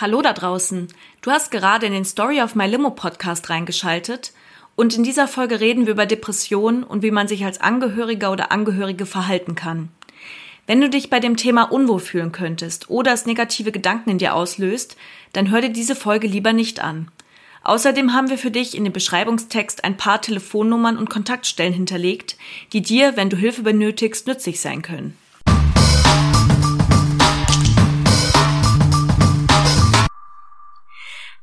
Hallo da draußen. Du hast gerade in den Story of My Limo Podcast reingeschaltet und in dieser Folge reden wir über Depressionen und wie man sich als Angehöriger oder Angehörige verhalten kann. Wenn du dich bei dem Thema unwohl fühlen könntest oder es negative Gedanken in dir auslöst, dann hör dir diese Folge lieber nicht an. Außerdem haben wir für dich in dem Beschreibungstext ein paar Telefonnummern und Kontaktstellen hinterlegt, die dir, wenn du Hilfe benötigst, nützlich sein können.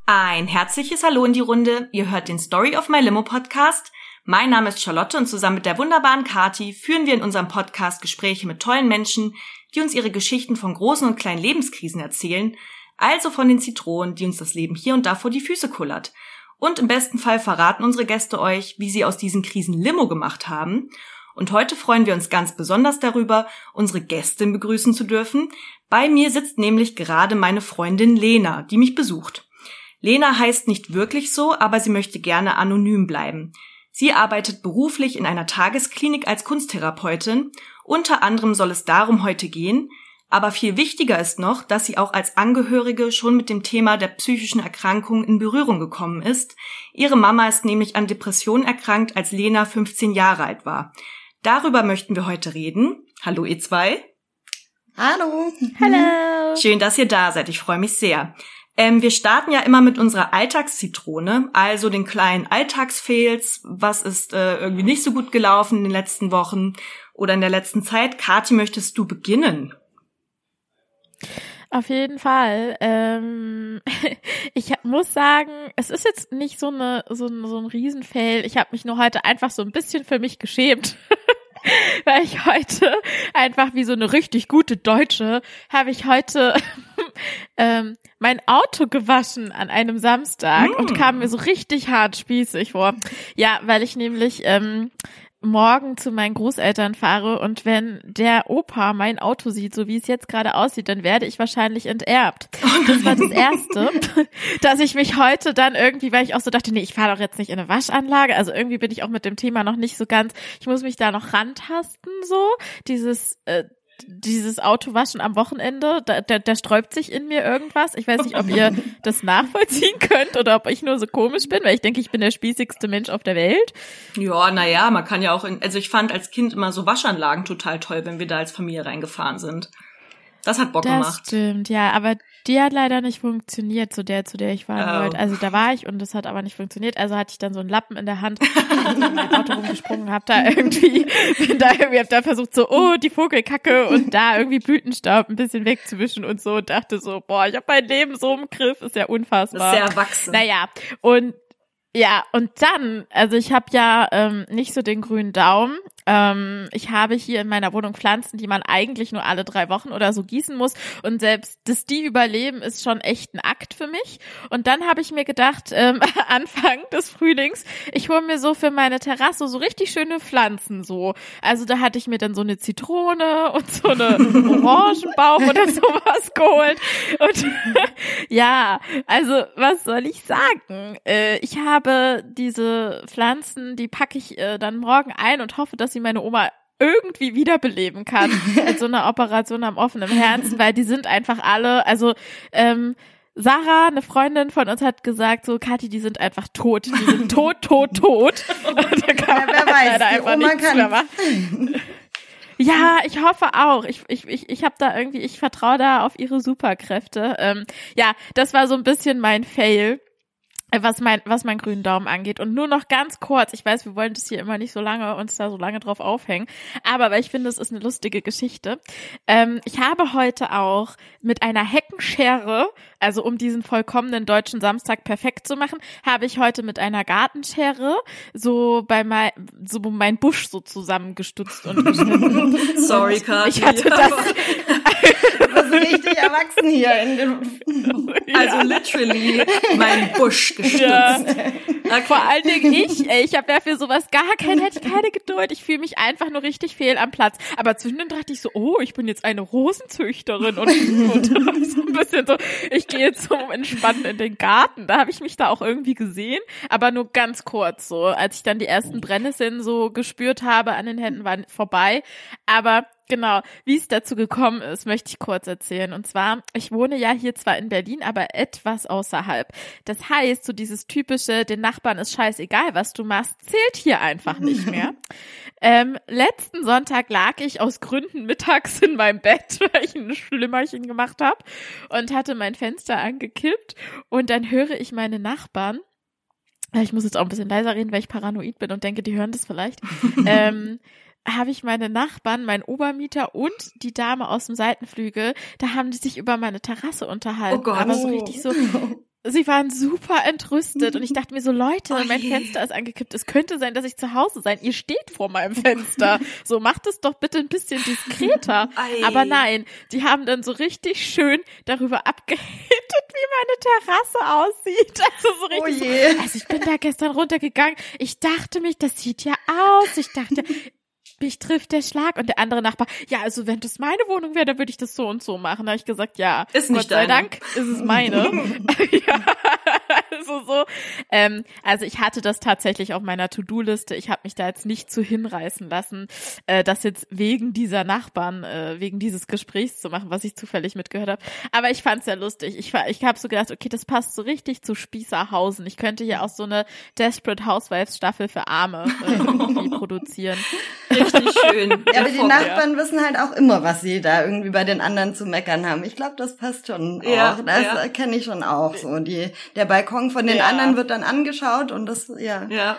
Ein herzliches Hallo in die Runde. Ihr hört den Story of My Limo Podcast. Mein Name ist Charlotte und zusammen mit der wunderbaren Kati führen wir in unserem Podcast Gespräche mit tollen Menschen, die uns ihre Geschichten von großen und kleinen Lebenskrisen erzählen, also von den Zitronen, die uns das Leben hier und da vor die Füße kullert. Und im besten Fall verraten unsere Gäste euch, wie sie aus diesen Krisen Limo gemacht haben. Und heute freuen wir uns ganz besonders darüber, unsere Gästin begrüßen zu dürfen. Bei mir sitzt nämlich gerade meine Freundin Lena, die mich besucht. Lena heißt nicht wirklich so, aber sie möchte gerne anonym bleiben. Sie arbeitet beruflich in einer Tagesklinik als Kunsttherapeutin. Unter anderem soll es darum heute gehen. Aber viel wichtiger ist noch, dass sie auch als Angehörige schon mit dem Thema der psychischen Erkrankung in Berührung gekommen ist. Ihre Mama ist nämlich an Depressionen erkrankt, als Lena 15 Jahre alt war. Darüber möchten wir heute reden. Hallo ihr zwei. Hallo. Hallo. Schön, dass ihr da seid. Ich freue mich sehr. Ähm, wir starten ja immer mit unserer Alltagszitrone, also den kleinen Alltagsfails. Was ist äh, irgendwie nicht so gut gelaufen in den letzten Wochen oder in der letzten Zeit? Kathi, möchtest du beginnen? Auf jeden Fall. Ähm, ich muss sagen, es ist jetzt nicht so eine so ein, so ein Riesenfail. Ich habe mich nur heute einfach so ein bisschen für mich geschämt. weil ich heute einfach wie so eine richtig gute Deutsche habe ich heute ähm, mein Auto gewaschen an einem Samstag mm. und kam mir so richtig hart spießig vor. Ja, weil ich nämlich ähm, morgen zu meinen Großeltern fahre und wenn der Opa mein Auto sieht, so wie es jetzt gerade aussieht, dann werde ich wahrscheinlich enterbt. Das war das Erste, dass ich mich heute dann irgendwie, weil ich auch so dachte, nee, ich fahre doch jetzt nicht in eine Waschanlage, also irgendwie bin ich auch mit dem Thema noch nicht so ganz, ich muss mich da noch rantasten, so, dieses, äh, dieses Autowaschen am Wochenende, da, da, da sträubt sich in mir irgendwas. Ich weiß nicht, ob ihr das nachvollziehen könnt oder ob ich nur so komisch bin, weil ich denke, ich bin der spießigste Mensch auf der Welt. Ja, naja, man kann ja auch, in, also ich fand als Kind immer so Waschanlagen total toll, wenn wir da als Familie reingefahren sind. Das hat Bock das gemacht. Das stimmt, ja, aber die hat leider nicht funktioniert, zu der, zu der ich fahren oh. wollte. Also da war ich und das hat aber nicht funktioniert. Also hatte ich dann so einen Lappen in der Hand, in mein Auto rumgesprungen, hab da irgendwie, bin da irgendwie, hab da versucht so, oh, die Vogelkacke und da irgendwie Blütenstaub ein bisschen wegzuwischen und so und dachte so, boah, ich habe mein Leben so im Griff, ist ja unfassbar. Das ist sehr erwachsen. Naja, und ja, und dann, also ich habe ja ähm, nicht so den grünen Daumen. Ähm, ich habe hier in meiner Wohnung Pflanzen, die man eigentlich nur alle drei Wochen oder so gießen muss. Und selbst, dass die überleben, ist schon echt ein Akt für mich. Und dann habe ich mir gedacht, ähm, Anfang des Frühlings, ich hole mir so für meine Terrasse so richtig schöne Pflanzen so. Also da hatte ich mir dann so eine Zitrone und so eine Orangenbaum oder sowas geholt. Und ja, also was soll ich sagen? Äh, ich habe diese Pflanzen, die packe ich äh, dann morgen ein und hoffe, dass sie meine Oma irgendwie wiederbeleben kann mit so einer Operation am offenen Herzen, weil die sind einfach alle, also ähm, Sarah, eine Freundin von uns, hat gesagt, so Kathi, die sind einfach tot, die sind tot, tot, tot. da kann ja, wer weiß, da einfach Oma kann. Ja, ich hoffe auch. Ich, ich, ich, ich habe da irgendwie, ich vertraue da auf ihre Superkräfte. Ähm, ja, das war so ein bisschen mein Fail was mein, was mein grünen Daumen angeht. Und nur noch ganz kurz, ich weiß, wir wollen das hier immer nicht so lange, uns da so lange drauf aufhängen, aber weil ich finde, es ist eine lustige Geschichte. Ähm, ich habe heute auch mit einer Heckenschere, also um diesen vollkommenen deutschen Samstag perfekt zu machen, habe ich heute mit einer Gartenschere so bei mein, so mein Busch so zusammengestutzt und geschnitten. Sorry, Kathi. Ich hatte das, das richtig erwachsen hier. In dem also literally mein Busch gestützt. Ja. Vor allen Dingen ich, ey, ich habe ja für sowas gar keine, hätte ich keine Geduld. Ich fühle mich einfach nur richtig fehl am Platz. Aber zwischendurch dachte ich so, oh, ich bin jetzt eine Rosenzüchterin und, und so ein bisschen so, ich gehe jetzt so entspannt in den Garten. Da habe ich mich da auch irgendwie gesehen, aber nur ganz kurz so. Als ich dann die ersten Brennnesseln so gespürt habe an den Händen, waren vorbei. Aber genau, wie es dazu gekommen ist, möchte ich kurz erzählen. Und zwar, ich wohne ja hier zwar in Berlin, aber etwas außerhalb. Das heißt, so dieses typische, den Nachbarn ist scheißegal, was du machst, zählt hier einfach nicht mehr. ähm, letzten Sonntag lag ich aus Gründen mittags in meinem Bett, weil ich ein Schlimmerchen gemacht habe und hatte mein Fenster angekippt und dann höre ich meine Nachbarn ich muss jetzt auch ein bisschen leiser reden, weil ich paranoid bin und denke, die hören das vielleicht. ähm, habe ich meine Nachbarn, mein Obermieter und die Dame aus dem Seitenflügel, da haben die sich über meine Terrasse unterhalten. Oh Gott. Aber so richtig so, sie waren super entrüstet und ich dachte mir so, Leute, Oh mein. Fenster ist angekippt. Es könnte sein, dass ich zu Hause sein. Ihr steht vor meinem Fenster. So, macht es doch bitte ein bisschen diskreter. Ei. Aber nein, die haben dann so richtig schön darüber abgehatet, wie meine Terrasse aussieht. Also so Oh richtig so, je. also ich bin da gestern runtergegangen. Ich dachte mich, das sieht ja aus. Ich dachte, mich trifft der Schlag. Und der andere Nachbar, ja, also wenn das meine Wohnung wäre, dann würde ich das so und so machen. Da habe ich gesagt, ja, Ist nicht Gott sei deine. Dank ist es meine. ja, also so. Ähm, also ich hatte das tatsächlich auf meiner To-Do-Liste. Ich habe mich da jetzt nicht zu hinreißen lassen, äh, das jetzt wegen dieser Nachbarn, äh, wegen dieses Gesprächs zu machen, was ich zufällig mitgehört habe. Aber ich fand es sehr lustig. Ich, war- ich habe so gedacht, okay, das passt so richtig zu Spießerhausen. Ich könnte hier auch so eine Desperate Housewives Staffel für Arme äh, irgendwie produzieren. Richtig schön. Ja, aber die Nachbarn wissen halt auch immer, was sie da irgendwie bei den anderen zu meckern haben. Ich glaube, das passt schon Ja, auch. Das ja. kenne ich schon auch so. Die, der Balkon von den Ja. anderen wird dann angeschaut und das, ja. Ja,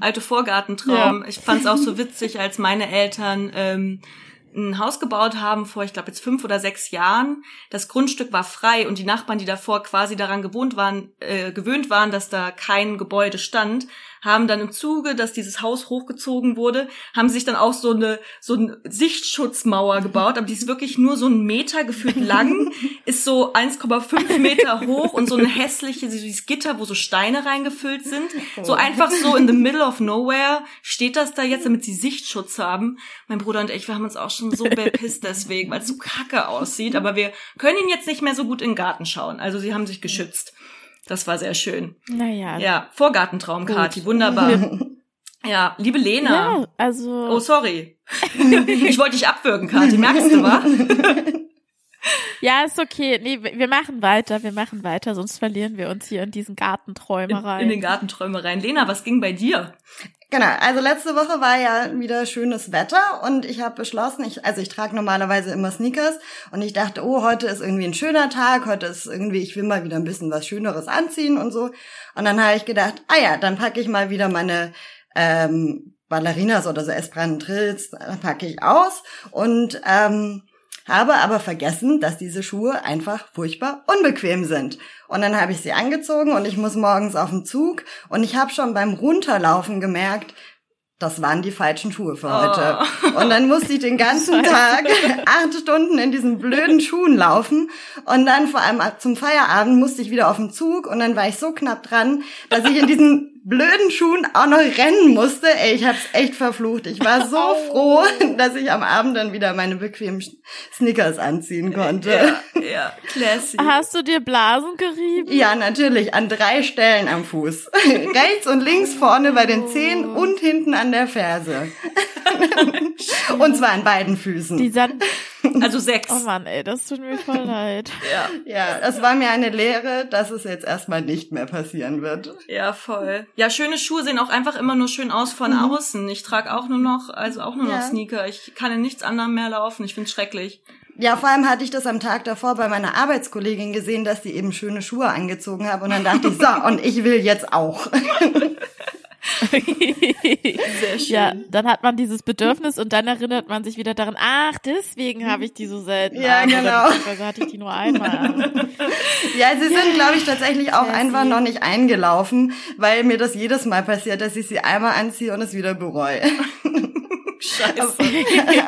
alte Vorgartentraum. Ich fand es auch so witzig, als meine Eltern ähm, ein Haus gebaut haben vor, ich glaube jetzt fünf oder sechs Jahren. Das Grundstück war frei und die Nachbarn, die davor quasi daran gewohnt waren, äh, gewöhnt waren, dass da kein Gebäude stand, haben dann im Zuge, dass dieses Haus hochgezogen wurde, haben sich dann auch so eine so eine Sichtschutzmauer gebaut, aber die ist wirklich nur so einen Meter gefühlt lang, ist so 1,5 Meter hoch und so eine hässliche, so dieses Gitter, wo so Steine reingefüllt sind. So einfach so in the middle of nowhere steht das da jetzt, damit sie Sichtschutz haben. Mein Bruder und ich, wir haben uns auch schon so bepisst deswegen, weil es so kacke aussieht, aber wir können ihn jetzt nicht mehr so gut in den Garten schauen. Also sie haben sich geschützt. Das war sehr schön. Naja. Ja, Vorgartentraum, Kati, wunderbar. Ja, liebe Lena. Ja, also. Oh, sorry. Ich wollte dich abwürgen, Kati, merkst du, wa? Ja, ist okay. Nee, wir machen weiter, wir machen weiter, sonst verlieren wir uns hier in diesen In, Gartenträumereien. in den Gartenträumereien. Lena, was ging bei dir? Genau, also letzte Woche war ja wieder schönes Wetter und ich habe beschlossen, ich, also ich trage normalerweise immer Sneakers und ich dachte, oh, heute ist irgendwie ein schöner Tag, heute ist irgendwie, ich will mal wieder ein bisschen was Schöneres anziehen und so. Und dann habe ich gedacht, ah ja, dann packe ich mal wieder meine ähm, Ballerinas oder so Esperantrills, äh, packe ich aus und ähm, habe aber vergessen, dass diese Schuhe einfach furchtbar unbequem sind. Und dann habe ich sie angezogen und ich muss morgens auf den Zug und ich habe schon beim Runterlaufen gemerkt, das waren die falschen Schuhe für heute. Und dann musste ich den ganzen Tag acht Stunden in diesen blöden Schuhen laufen. Und dann vor allem ab zum Feierabend musste ich wieder auf den Zug und dann war ich so knapp dran, dass ich in diesen blöden Schuhen auch noch rennen musste. Ey, ich hab's echt verflucht. Ich war so froh, dass ich am Abend dann wieder meine bequemen Sneakers anziehen konnte. Ja, ja, classy. Hast du dir Blasen gerieben? Ja, natürlich, an drei Stellen am Fuß. Rechts und links vorne bei den Zehen und hinten an der Ferse. und zwar an beiden Füßen. Die San Also sechs. Oh Mann, ey, das tut mir voll leid. Ja, Ja, das war mir eine Lehre, dass es jetzt erstmal nicht mehr passieren wird. ja, voll. Ja, schöne Schuhe sehen auch einfach immer nur schön aus von außen. Ich trage auch nur noch, also auch nur noch Ja. Sneaker. Ich kann in nichts anderem mehr laufen. Ich find's schrecklich. Ja, vor allem hatte ich das am Tag davor bei meiner Arbeitskollegin gesehen, dass sie eben schöne Schuhe angezogen hat. Und dann dachte ich, so, und ich will jetzt auch. Sehr schön. Ja, dann hat man dieses Bedürfnis und dann erinnert man sich wieder daran, ach, deswegen habe ich die so selten Ja, an. Genau. beziehungsweise hatte ich die nur einmal. Ja, sie sind, glaube ich, tatsächlich auch einfach noch nicht eingelaufen, weil mir das jedes Mal passiert, dass ich sie einmal anziehe und es wieder bereue. Scheiße.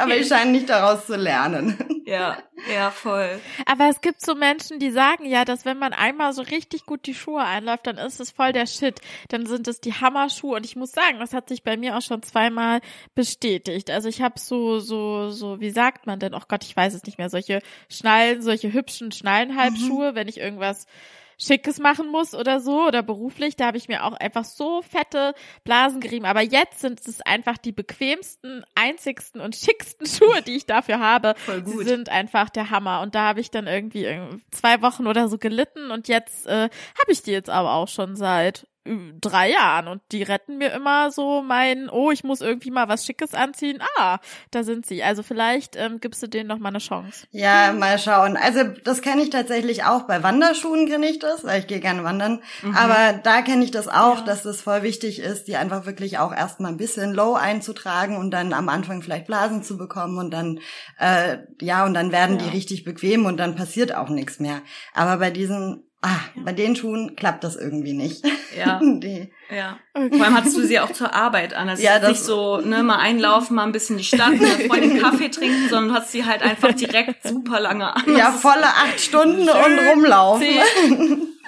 Aber ich scheine nicht daraus zu lernen. Ja, ja, voll. Aber es gibt so Menschen, die sagen ja, dass wenn man einmal so richtig gut die Schuhe einläuft, dann ist es voll der Shit. Dann sind es die Hammerschuhe. Und ich muss sagen, das hat sich bei mir auch schon zweimal bestätigt. Also ich habe so, so, so, wie sagt man denn? Oh Gott, ich weiß es nicht mehr. Solche Schnallen, solche hübschen Schnallenhalbschuhe, wenn ich irgendwas Schickes machen muss oder so oder beruflich, da habe ich mir auch einfach so fette Blasen gerieben. Aber jetzt sind es einfach die bequemsten, einzigsten und schicksten Schuhe, die ich dafür habe. Voll gut. Sie sind einfach der Hammer. Und da habe ich dann irgendwie zwei Wochen oder so gelitten und jetzt äh, habe ich die jetzt aber auch schon seit drei Jahren und die retten mir immer so mein, oh, ich muss irgendwie mal was Schickes anziehen. Ah, da sind sie. Also vielleicht ähm, gibst du denen noch mal eine Chance. Ja, mal schauen. Also das kenne ich tatsächlich auch. Bei Wanderschuhen kenne ich das, weil ich gehe gerne wandern. Mhm. Aber da kenne ich das auch, ja. dass es voll wichtig ist, die einfach wirklich auch erstmal ein bisschen low einzutragen und dann am Anfang vielleicht Blasen zu bekommen und dann, äh, ja, und dann werden ja. die richtig bequem und dann passiert auch nichts mehr. Aber bei diesen ah, bei den Schuhen klappt das irgendwie nicht. Ja. die. Ja. Vor allem hattest du sie auch zur Arbeit an. Also ja, das nicht so, ne, mal einlaufen, mal ein bisschen die Stadt, mit Freunden Kaffee trinken, sondern du hast sie halt einfach direkt super lange an. Ja, volle acht Stunden und rumlaufen.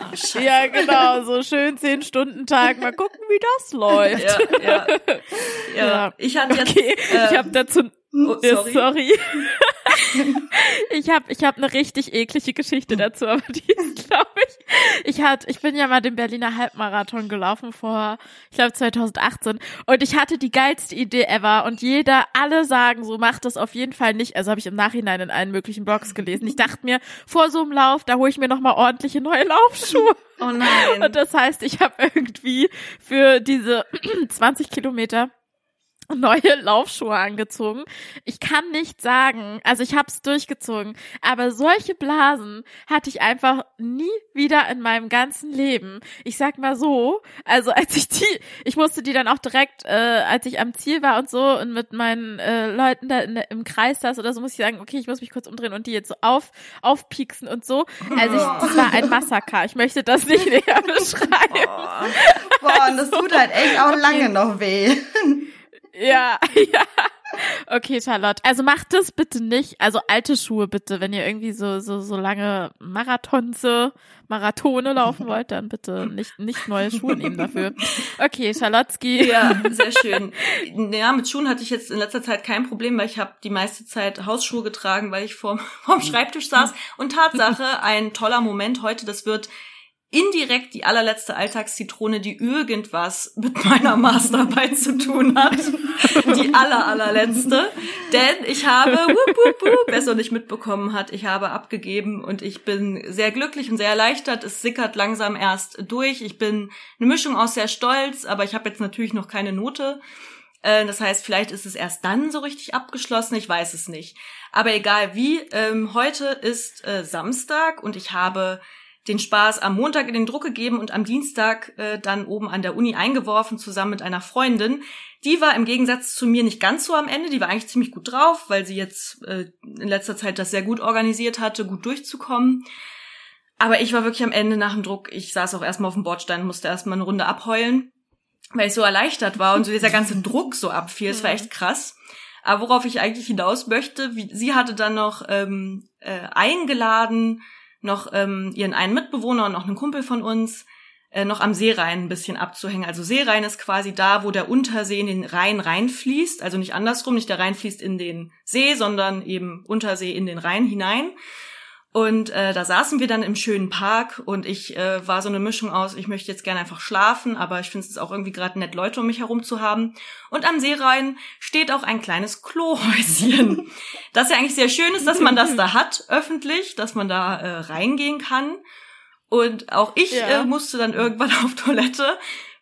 Oh, ja, genau, so schön zehn Stunden Tag. Mal gucken, wie das läuft. Ja, ja. ja. ja. Ich hatte jetzt, okay. Ähm, ich habe dazu Oh, sorry. sorry. ich habe ich hab eine richtig eklige Geschichte dazu, aber die ist, glaube ich. Ich hatte, ich bin ja mal den Berliner Halbmarathon gelaufen vor, ich glaube 2018, und ich hatte die geilste Idee ever. Und jeder, alle sagen so, mach das auf jeden Fall nicht. Also habe ich im Nachhinein in allen möglichen Blogs gelesen. Ich dachte mir, vor so einem Lauf, da hole ich mir noch mal ordentliche neue Laufschuhe. Oh nein. Und das heißt, ich habe irgendwie für diese 20 Kilometer neue Laufschuhe angezogen. Ich kann nicht sagen, also ich habe es durchgezogen, aber solche Blasen hatte ich einfach nie wieder in meinem ganzen Leben. Ich sag mal so, also als ich die, ich musste die dann auch direkt, äh, als ich am Ziel war und so und mit meinen äh, Leuten da in, im Kreis saß oder so, muss ich sagen, okay, ich muss mich kurz umdrehen und die jetzt so auf aufpieksen und so. Also ich, das war ein Massaker. Ich möchte das nicht näher beschreiben. Oh. Boah, und das tut halt echt auch lange noch weh. Ja, ja. Okay, Charlotte. Also macht das bitte nicht. Also alte Schuhe bitte. Wenn ihr irgendwie so, so, so lange Marathonze, Marathone laufen wollt, dann bitte nicht, nicht neue Schuhe nehmen dafür. Okay, Charlotzki. Ja, sehr schön. Ja, mit Schuhen hatte ich jetzt in letzter Zeit kein Problem, weil ich habe die meiste Zeit Hausschuhe getragen, weil ich vorm, vorm Schreibtisch saß. Und Tatsache, ein toller Moment heute, das wird indirekt die allerletzte Alltagszitrone, die irgendwas mit meiner Masterarbeit zu tun hat. Die aller, allerletzte. Denn ich habe, wup, wup, wup, wer es noch nicht mitbekommen hat, ich habe abgegeben und ich bin sehr glücklich und sehr erleichtert. Es sickert langsam erst durch. Ich bin eine Mischung aus sehr stolz, aber ich habe jetzt natürlich noch keine Note. Äh, das heißt, vielleicht ist es erst dann so richtig abgeschlossen, ich weiß es nicht. Aber egal wie, ähm, heute ist äh, Samstag und ich habe den Spaß am Montag in den Druck gegeben und am Dienstag äh, dann oben an der Uni eingeworfen, zusammen mit einer Freundin. Die war im Gegensatz zu mir nicht ganz so am Ende, die war eigentlich ziemlich gut drauf, weil sie jetzt äh, in letzter Zeit das sehr gut organisiert hatte, gut durchzukommen. Aber ich war wirklich am Ende nach dem Druck, ich saß auch erstmal auf dem Bordstein, musste erstmal eine Runde abheulen, weil ich so erleichtert war und so dieser ganze Druck so abfiel. Es war echt krass. Aber worauf ich eigentlich hinaus möchte, wie, sie hatte dann noch ähm, äh, eingeladen, noch ähm, ihren einen Mitbewohner und noch einen Kumpel von uns äh, noch am Seerhein ein bisschen abzuhängen. Also Seerhein ist quasi da, wo der Untersee in den Rhein reinfließt. Also nicht andersrum, nicht der Rhein fließt in den See, sondern eben Untersee in den Rhein hinein. Und äh, da saßen wir dann im schönen Park und ich äh, war so eine Mischung aus, ich möchte jetzt gerne einfach schlafen, aber ich finde es auch irgendwie gerade nett, Leute um mich herum zu haben. Und am Seerhein steht auch ein kleines Klohäuschen. das ja eigentlich sehr schön ist, dass man das da hat, öffentlich, dass man da äh, reingehen kann. Und auch ich ja. äh, musste dann irgendwann auf Toilette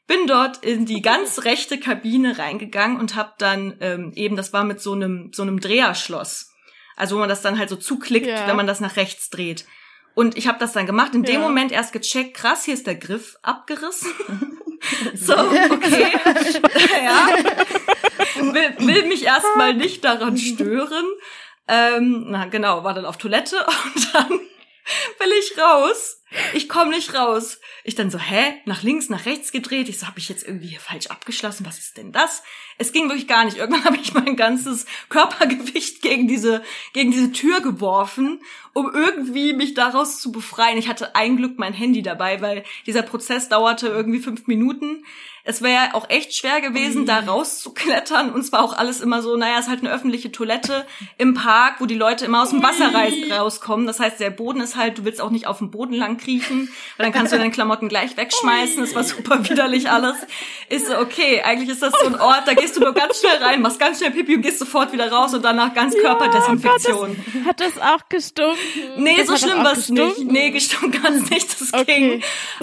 bin dort in die ganz rechte Kabine reingegangen und habe dann ähm, eben, das war mit so einem so einem Dreherschloss. Also wo man das dann halt so zuklickt, ja. wenn man das nach rechts dreht. Und ich habe das dann gemacht, in dem ja. Moment erst gecheckt, krass, hier ist der Griff abgerissen. so, okay. ja. Will, will mich erstmal nicht daran stören. Ähm, na genau, war dann auf Toilette und dann will ich raus. Ich komme nicht raus. Ich dann so, hä? Nach links, nach rechts gedreht. Ich so, habe ich jetzt irgendwie hier falsch abgeschlossen? Was ist denn das? Es ging wirklich gar nicht. Irgendwann habe ich mein ganzes Körpergewicht gegen diese, gegen diese Tür geworfen, um irgendwie mich daraus zu befreien. Ich hatte ein Glück mein Handy dabei, weil dieser Prozess dauerte irgendwie fünf Minuten. Es wäre auch echt schwer gewesen, mhm. da rauszuklettern. Und es war auch alles immer so, naja, es ist halt eine öffentliche Toilette im Park, wo die Leute immer aus dem Wasser rauskommen. Das heißt, der Boden ist halt, du willst auch nicht auf dem Boden lang lang kriechen. Und dann kannst du deine Klamotten gleich wegschmeißen. Das war super widerlich alles. Ist so, okay, eigentlich ist das so ein Ort, da gehst du nur ganz schnell rein, machst ganz schnell Pipi und gehst sofort wieder raus und danach ganz Körperdesinfektion. Ja, Gott, das, hat das auch gestunken? Nee, das so schlimm war es nicht. Nee, gestunken kann es nicht, das okay. ging.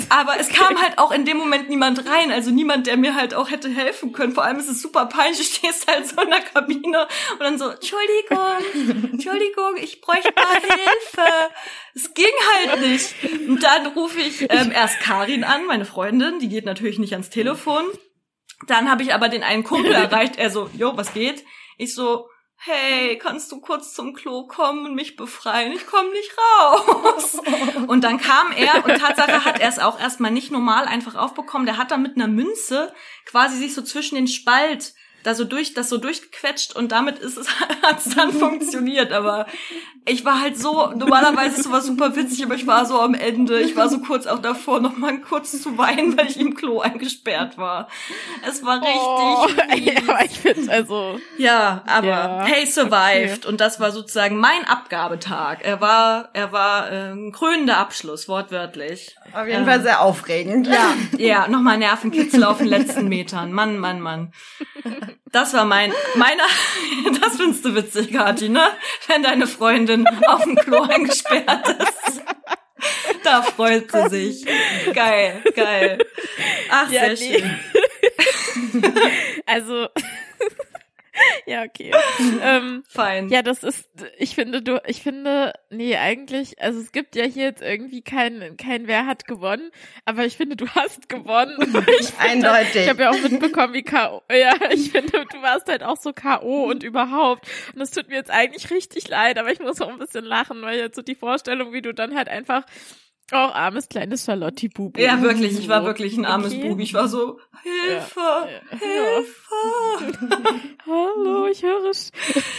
Aber es kam halt auch in dem Moment niemand rein, also niemand, der mir halt auch hätte helfen können. Vor allem ist es super peinlich, du stehst halt so in der Kabine und dann so, Entschuldigung, Entschuldigung, ich bräuchte mal Hilfe. Es ging halt nicht. Und dann rufe ich ähm, erst Karin an, meine Freundin, die geht natürlich nicht ans Telefon. Dann habe ich aber den einen Kumpel erreicht, er so, jo, was geht? Ich so, hey, kannst du kurz zum Klo kommen und mich befreien? Ich komme nicht raus. Und dann kam er und Tatsache hat er es auch erstmal nicht normal einfach aufbekommen. Der hat dann mit einer Münze quasi sich so zwischen den Spalt da so durch, das so durchgequetscht und damit ist es, hat's dann funktioniert. Aber ich war halt so, normalerweise ist sowas super witzig, aber ich war so am Ende. Ich war so kurz auch davor, noch mal kurz zu weinen, weil ich im Klo eingesperrt war. Es war richtig. Oh, ja, ich finde also. Ja, aber ja, hey, survived. Okay. Und das war sozusagen mein Abgabetag. Er war, er war äh, ein krönender Abschluss, wortwörtlich. Auf jeden ähm, Fall sehr aufregend. Ja, ja, nochmal Nervenkitzel auf den letzten Metern. Mann, Mann, Mann. Das war mein, meiner, das findest du witzig, Kathi, ne? Wenn deine Freundin auf dem Klo eingesperrt ist. Da freut sie sich. Geil, geil. Ach, ja, sehr nee. schön. Also, ja, okay. ähm, Fein. Ja, das ist, ich finde, du, ich finde, nee, eigentlich, also es gibt ja hier jetzt irgendwie kein, kein Wer hat gewonnen, aber ich finde, du hast gewonnen. Ich finde, Eindeutig. Ich habe ja auch mitbekommen, wie K.O., ja, ich finde, du warst halt auch so K.O. und überhaupt. Und es tut mir jetzt eigentlich richtig leid, aber ich muss auch ein bisschen lachen, weil jetzt so die Vorstellung, wie du dann halt einfach oh, armes kleines Charlotte Bubu. Ja, wirklich, ich war wirklich ein armes okay. Bubi. Ich war so, Hilfe, ja. Hilfe. Hallo, ich höre, ich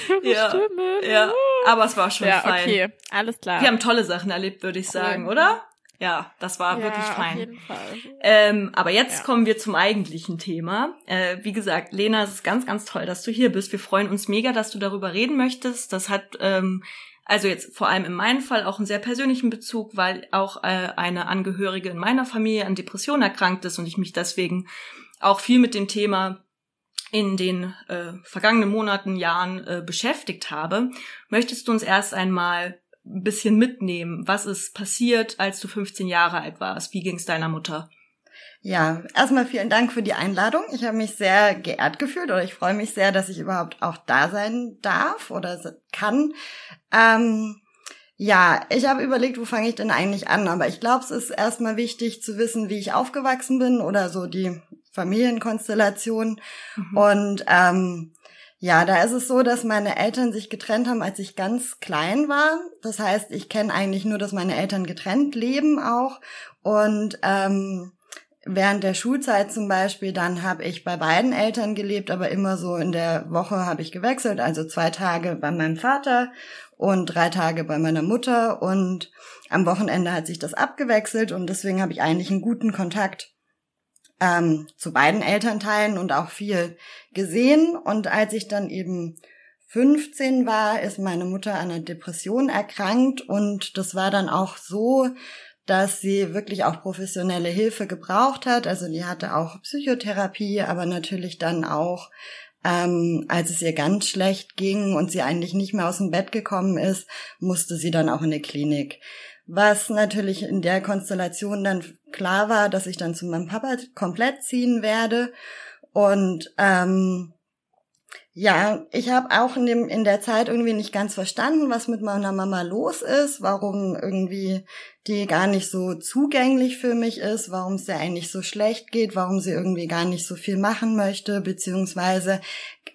höre ja. Stimmen. Ja, aber es war schon ja, fein. okay, alles klar. Wir haben tolle Sachen erlebt, würde ich sagen, cool. oder? Ja, das war ja, wirklich fein. Auf jeden Fall. Ähm, aber jetzt ja. kommen wir zum eigentlichen Thema. Äh, wie gesagt, Lena, es ist ganz, ganz toll, dass du hier bist. Wir freuen uns mega, dass du darüber reden möchtest. Das hat ähm, also jetzt vor allem in meinem Fall auch einen sehr persönlichen Bezug, weil auch äh, eine Angehörige in meiner Familie an Depressionen erkrankt ist und ich mich deswegen auch viel mit dem Thema in den äh, vergangenen Monaten, Jahren äh, beschäftigt habe. Möchtest du uns erst einmal ein bisschen mitnehmen? Was ist passiert, als du 15 Jahre alt warst? Wie ging es deiner Mutter? Ja, erstmal vielen Dank für die Einladung. Ich habe mich sehr geehrt gefühlt oder ich freue mich sehr, dass ich überhaupt auch da sein darf oder kann. Ähm, ja, ich habe überlegt, wo fange ich denn eigentlich an, aber ich glaube, es ist erstmal wichtig zu wissen, wie ich aufgewachsen bin oder so die Familienkonstellation. Mhm. Und ähm, ja, da ist es so, dass meine Eltern sich getrennt haben, als ich ganz klein war. Das heißt, ich kenne eigentlich nur, dass meine Eltern getrennt leben auch. Und ähm, während der Schulzeit zum Beispiel, dann habe ich bei beiden Eltern gelebt, aber immer so in der Woche habe ich gewechselt, also zwei Tage bei meinem Vater und drei Tage bei meiner Mutter. Und am Wochenende hat sich das abgewechselt und deswegen habe ich eigentlich einen guten Kontakt ähm, zu beiden Elternteilen und auch viel gesehen. Und als ich dann eben 15 war, ist meine Mutter an einer Depression erkrankt und das war dann auch so, dass sie wirklich auch professionelle Hilfe gebraucht hat. Also die hatte auch Psychotherapie, aber natürlich dann auch, ähm, als es ihr ganz schlecht ging und sie eigentlich nicht mehr aus dem Bett gekommen ist, musste sie dann auch in die Klinik. Was natürlich in der Konstellation dann klar war, dass ich dann zu meinem Papa komplett ziehen werde. Und ähm, ja, ich habe auch in, dem, in der Zeit irgendwie nicht ganz verstanden, was mit meiner Mama los ist, warum irgendwie die gar nicht so zugänglich für mich ist, warum es ihr eigentlich so schlecht geht, warum sie irgendwie gar nicht so viel machen möchte, beziehungsweise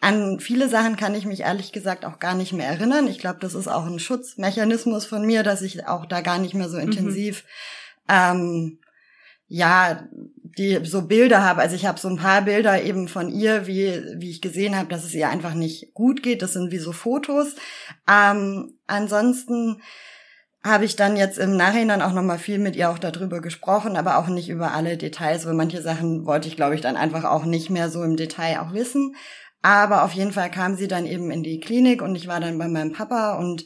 an viele Sachen kann ich mich ehrlich gesagt auch gar nicht mehr erinnern. Ich glaube, das ist auch ein Schutzmechanismus von mir, dass ich auch da gar nicht mehr so mhm. intensiv mhm. ähm, ja, die so Bilder habe. Also ich habe so ein paar Bilder eben von ihr, wie, wie ich gesehen habe, dass es ihr einfach nicht gut geht. Das sind wie so Fotos. Ähm, ansonsten habe ich dann jetzt im Nachhinein auch nochmal viel mit ihr auch darüber gesprochen, aber auch nicht über alle Details, weil manche Sachen wollte ich, glaube ich, dann einfach auch nicht mehr so im Detail auch wissen. Aber auf jeden Fall kam sie dann eben in die Klinik und ich war dann bei meinem Papa und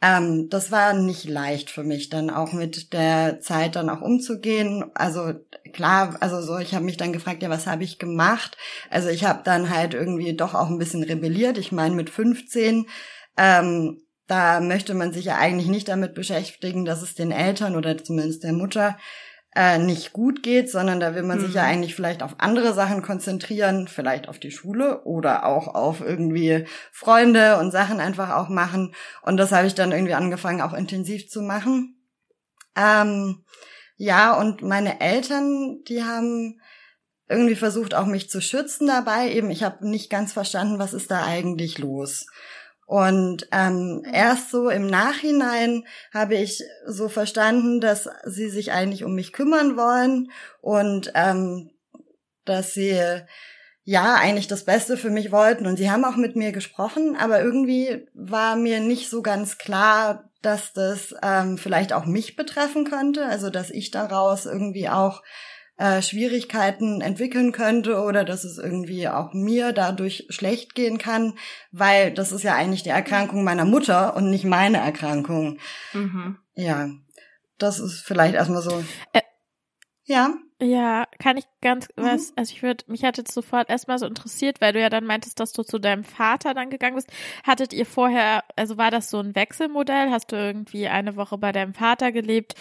Ähm, das war nicht leicht für mich, dann auch mit der Zeit dann auch umzugehen. Also klar, also so, ich habe mich dann gefragt, ja, was habe ich gemacht? Also ich habe dann halt irgendwie doch auch ein bisschen rebelliert. Ich meine, mit 15 ähm, da möchte man sich ja eigentlich nicht damit beschäftigen, dass es den Eltern oder zumindest der Mutter äh, nicht gut geht, sondern da will man mhm. sich ja mhm. eigentlich vielleicht auf andere Sachen konzentrieren, vielleicht auf die Schule oder auch auf irgendwie Freunde und Sachen einfach auch machen. Und das habe ich dann irgendwie angefangen, auch intensiv zu machen. Ähm, ja, und meine Eltern, die haben irgendwie versucht, auch mich zu schützen dabei. Eben, ich habe nicht ganz verstanden, was ist da eigentlich los. Und ähm, erst so im Nachhinein habe ich so verstanden, dass sie sich eigentlich um mich kümmern wollen und ähm, dass sie ja eigentlich das Beste für mich wollten. Und sie haben auch mit mir gesprochen, aber irgendwie war mir nicht so ganz klar, dass das ähm, vielleicht auch mich betreffen könnte, also dass ich daraus irgendwie auch äh, Schwierigkeiten entwickeln könnte oder dass es irgendwie auch mir dadurch schlecht gehen kann, weil das ist ja eigentlich die Erkrankung meiner Mutter und nicht meine Erkrankung. Mhm. Ja, das ist vielleicht erstmal so. Äh, ja. Ja, kann ich ganz mhm. was, also ich würde, mich hat jetzt sofort erstmal so interessiert, weil du ja dann meintest, dass du zu deinem Vater dann gegangen bist. Hattet ihr vorher, also war das so ein Wechselmodell? Hast du irgendwie eine Woche bei deinem Vater gelebt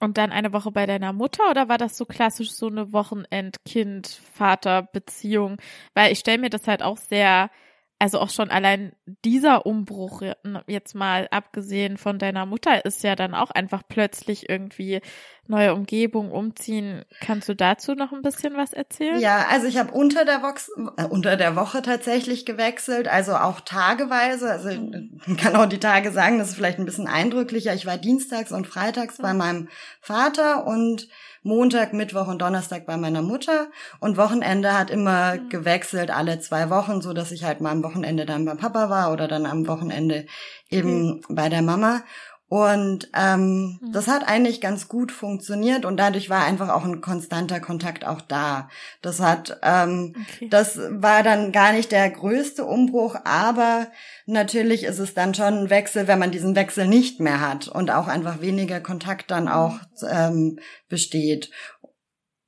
und dann eine Woche bei deiner Mutter oder war das so klassisch so eine Wochenend-Kind-Vater-Beziehung? Weil ich stelle mir das halt auch sehr also auch schon allein dieser Umbruch jetzt mal abgesehen von deiner Mutter ist ja dann auch einfach plötzlich irgendwie neue Umgebung umziehen. Kannst du dazu noch ein bisschen was erzählen? Ja, also ich habe unter der Woche äh, unter der Woche tatsächlich gewechselt, also auch tageweise. Also ich kann auch die Tage sagen, das ist vielleicht ein bisschen eindrücklicher. Ich war dienstags und freitags bei meinem Vater und Montag, Mittwoch und Donnerstag bei meiner Mutter und Wochenende hat immer mhm. gewechselt, alle zwei Wochen, so dass ich halt mal am Wochenende dann beim Papa war oder dann am Wochenende eben mhm. bei der Mama. Und ähm, mhm. das hat eigentlich ganz gut funktioniert und dadurch war einfach auch ein konstanter Kontakt auch da. Das hat, ähm, okay. das war dann gar nicht der größte Umbruch, aber natürlich ist es dann schon ein Wechsel, wenn man diesen Wechsel nicht mehr hat und auch einfach weniger Kontakt dann auch ähm, besteht.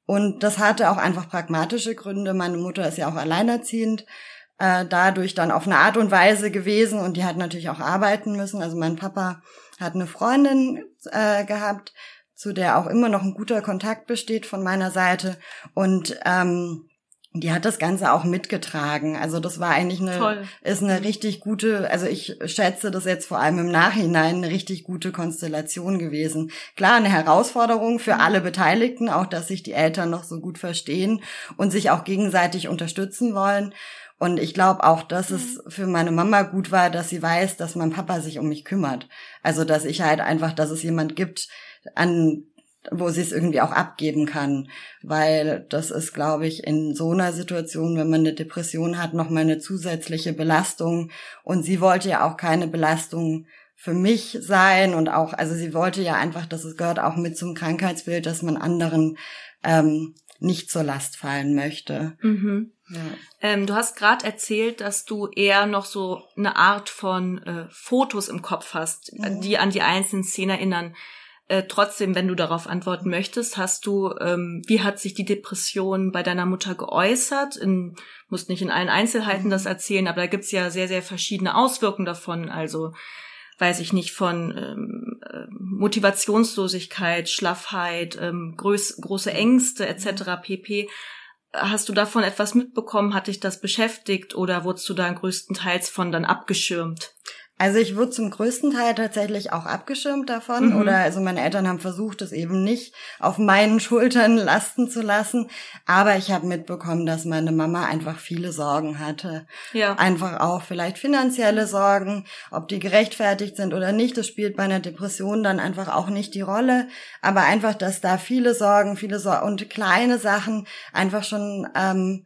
Und das hatte auch einfach pragmatische Gründe. Meine Mutter ist ja auch alleinerziehend äh, dadurch dann auf eine Art und Weise gewesen und die hat natürlich auch arbeiten müssen. Also mein Papa hat eine Freundin äh, gehabt, zu der auch immer noch ein guter Kontakt besteht von meiner Seite und ähm, die hat das Ganze auch mitgetragen. Also das war eigentlich eine, Toll. ist eine richtig gute, also ich schätze das jetzt vor allem im Nachhinein eine richtig gute Konstellation gewesen. Klar, eine Herausforderung für alle Beteiligten, auch dass sich die Eltern noch so gut verstehen und sich auch gegenseitig unterstützen wollen. Und ich glaube auch, dass es mhm. für meine Mama gut war, dass sie weiß, dass mein Papa sich um mich kümmert. Also, dass ich halt einfach, dass es jemand gibt, an wo sie es irgendwie auch abgeben kann, weil das ist, glaube ich, in so einer Situation, wenn man eine Depression hat, noch mal eine zusätzliche Belastung. Und sie wollte ja auch keine Belastung für mich sein und auch, also sie wollte ja einfach, dass es gehört auch mit zum Krankheitsbild, dass man anderen ähm, nicht zur Last fallen möchte. Mhm. Ja. Ähm, du hast gerade erzählt, dass du eher noch so eine Art von äh, Fotos im Kopf hast, mhm. die an die einzelnen Szenen erinnern. Äh, trotzdem, wenn du darauf antworten möchtest, hast du, ähm, wie hat sich die Depression bei deiner Mutter geäußert? In, musst nicht in allen Einzelheiten mhm. das erzählen, aber da gibt's ja sehr, sehr verschiedene Auswirkungen davon. Also weiß ich nicht, von ähm, äh, Motivationslosigkeit, Schlaffheit, ähm, groß, große Ängste etc. Mhm. pp. Hast du davon etwas mitbekommen? Hat dich das beschäftigt oder wurdest du da größtenteils von dann abgeschirmt? Also ich wurde zum größten Teil tatsächlich auch abgeschirmt davon mhm. oder also meine Eltern haben versucht, es eben nicht auf meinen Schultern lasten zu lassen, aber ich habe mitbekommen, dass meine Mama einfach viele Sorgen hatte. Ja. Einfach auch vielleicht finanzielle Sorgen, ob die gerechtfertigt sind oder nicht, das spielt bei einer Depression dann einfach auch nicht die Rolle, aber einfach, dass da viele Sorgen, viele Sorgen und kleine Sachen einfach schon ähm,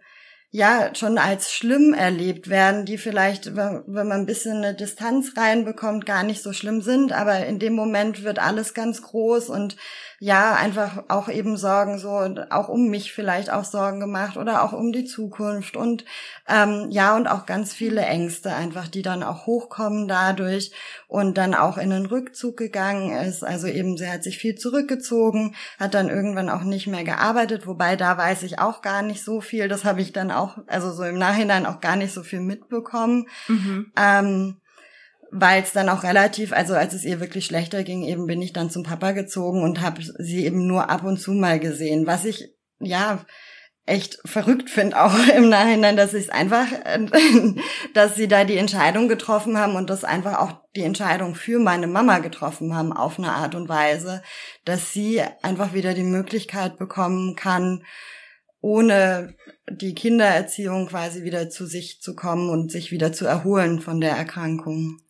ja schon als schlimm erlebt werden, die vielleicht, wenn man ein bisschen eine Distanz reinbekommt, gar nicht so schlimm sind, aber in dem Moment wird alles ganz groß und ja, einfach auch eben Sorgen, so auch um mich vielleicht auch Sorgen gemacht oder auch um die Zukunft und ähm, ja, und auch ganz viele Ängste einfach, die dann auch hochkommen dadurch und dann auch in den Rückzug gegangen ist. Also eben, sie hat sich viel zurückgezogen, hat dann irgendwann auch nicht mehr gearbeitet, wobei da weiß ich auch gar nicht so viel. Das habe ich dann auch, also so im Nachhinein auch gar nicht so viel mitbekommen. Mhm. Ähm, weil es dann auch relativ, also als es ihr wirklich schlechter ging, eben bin ich dann zum Papa gezogen und habe sie eben nur ab und zu mal gesehen, was ich ja echt verrückt finde auch im Nachhinein, dass ich es einfach, dass sie da die Entscheidung getroffen haben und das einfach auch die Entscheidung für meine Mama getroffen haben auf eine Art und Weise, dass sie einfach wieder die Möglichkeit bekommen kann, ohne die Kindererziehung quasi wieder zu sich zu kommen und sich wieder zu erholen von der Erkrankung.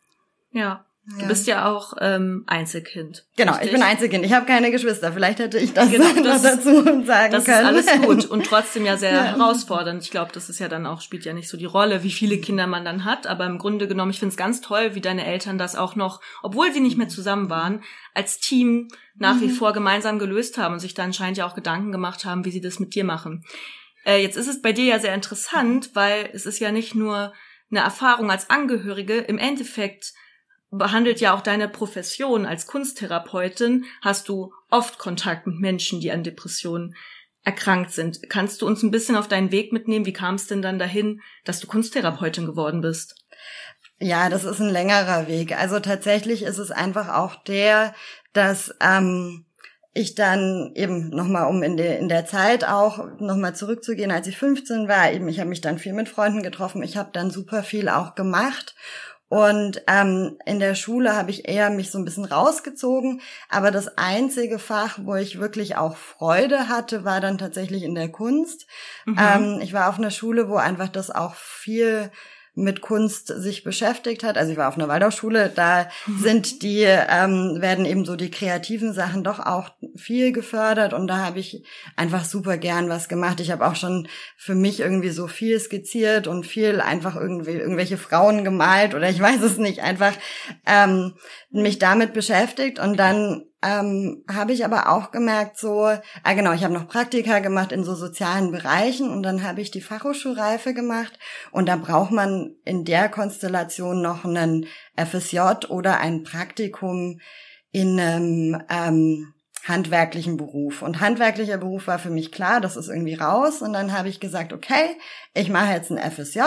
Ja. Du ja. bist ja auch ähm, Einzelkind. Genau, richtig? ich bin Einzelkind. Ich habe keine Geschwister. Vielleicht hätte ich das, genau, das noch dazu sagen das können. Das ist alles gut und trotzdem ja sehr ja. herausfordernd. Ich glaube, das ist ja dann auch, spielt ja nicht so die Rolle, wie viele Kinder man dann hat. Aber im Grunde genommen, ich finde es ganz toll, wie deine Eltern das auch noch, obwohl sie nicht mehr zusammen waren, als Team nach mhm. wie vor gemeinsam gelöst haben und sich da anscheinend ja auch Gedanken gemacht haben, wie sie das mit dir machen. Äh, jetzt ist es bei dir ja sehr interessant, weil es ist ja nicht nur eine Erfahrung als Angehörige, im Endeffekt behandelt ja auch deine Profession als Kunsttherapeutin, hast du oft Kontakt mit Menschen, die an Depressionen erkrankt sind. Kannst du uns ein bisschen auf deinen Weg mitnehmen? Wie kam es denn dann dahin, dass du Kunsttherapeutin geworden bist? Ja, das ist ein längerer Weg. Also tatsächlich ist es einfach auch der, dass ähm, ich dann eben nochmal, um in der, in der Zeit auch nochmal zurückzugehen, als ich 15 war, eben, ich habe mich dann viel mit Freunden getroffen, ich habe dann super viel auch gemacht und ähm, in der Schule habe ich eher mich so ein bisschen rausgezogen. Aber das einzige Fach, wo ich wirklich auch Freude hatte, war dann tatsächlich in der Kunst. Mhm. Ähm, ich war auf einer Schule, wo einfach das auch viel mit Kunst sich beschäftigt hat. Also ich war auf einer Waldorfschule, da mhm. sind die, ähm, werden eben so die kreativen Sachen doch auch viel gefördert und da habe ich einfach super gern was gemacht. Ich habe auch schon für mich irgendwie so viel skizziert und viel einfach irgendwie irgendwelche Frauen gemalt oder ich weiß es nicht, einfach ähm, mich damit beschäftigt und dann ähm, habe ich aber auch gemerkt, so, ah genau, ich habe noch Praktika gemacht in so sozialen Bereichen und dann habe ich die Fachhochschulreife gemacht und da braucht man in der Konstellation noch einen FSJ oder ein Praktikum in einem ähm, handwerklichen Beruf. Und handwerklicher Beruf war für mich klar, das ist irgendwie raus. Und dann habe ich gesagt, okay, ich mache jetzt ein FSJ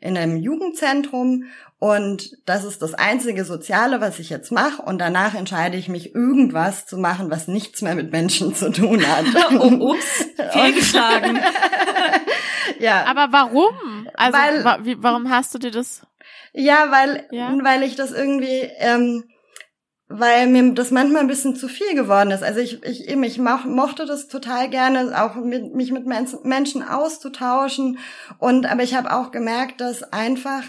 in einem Jugendzentrum und das ist das einzige Soziale, was ich jetzt mache. Und danach entscheide ich mich, irgendwas zu machen, was nichts mehr mit Menschen zu tun hat. oh, ups, fehlgeschlagen. ja. Aber warum? Also, weil, wa wie, warum hast du dir das? Ja, weil, ja? weil ich das irgendwie, ähm, weil mir das manchmal ein bisschen zu viel geworden ist. Also ich, ich eben, ich mochte das total gerne, auch mit, mich mit Menschen auszutauschen. Und aber ich habe auch gemerkt, dass einfach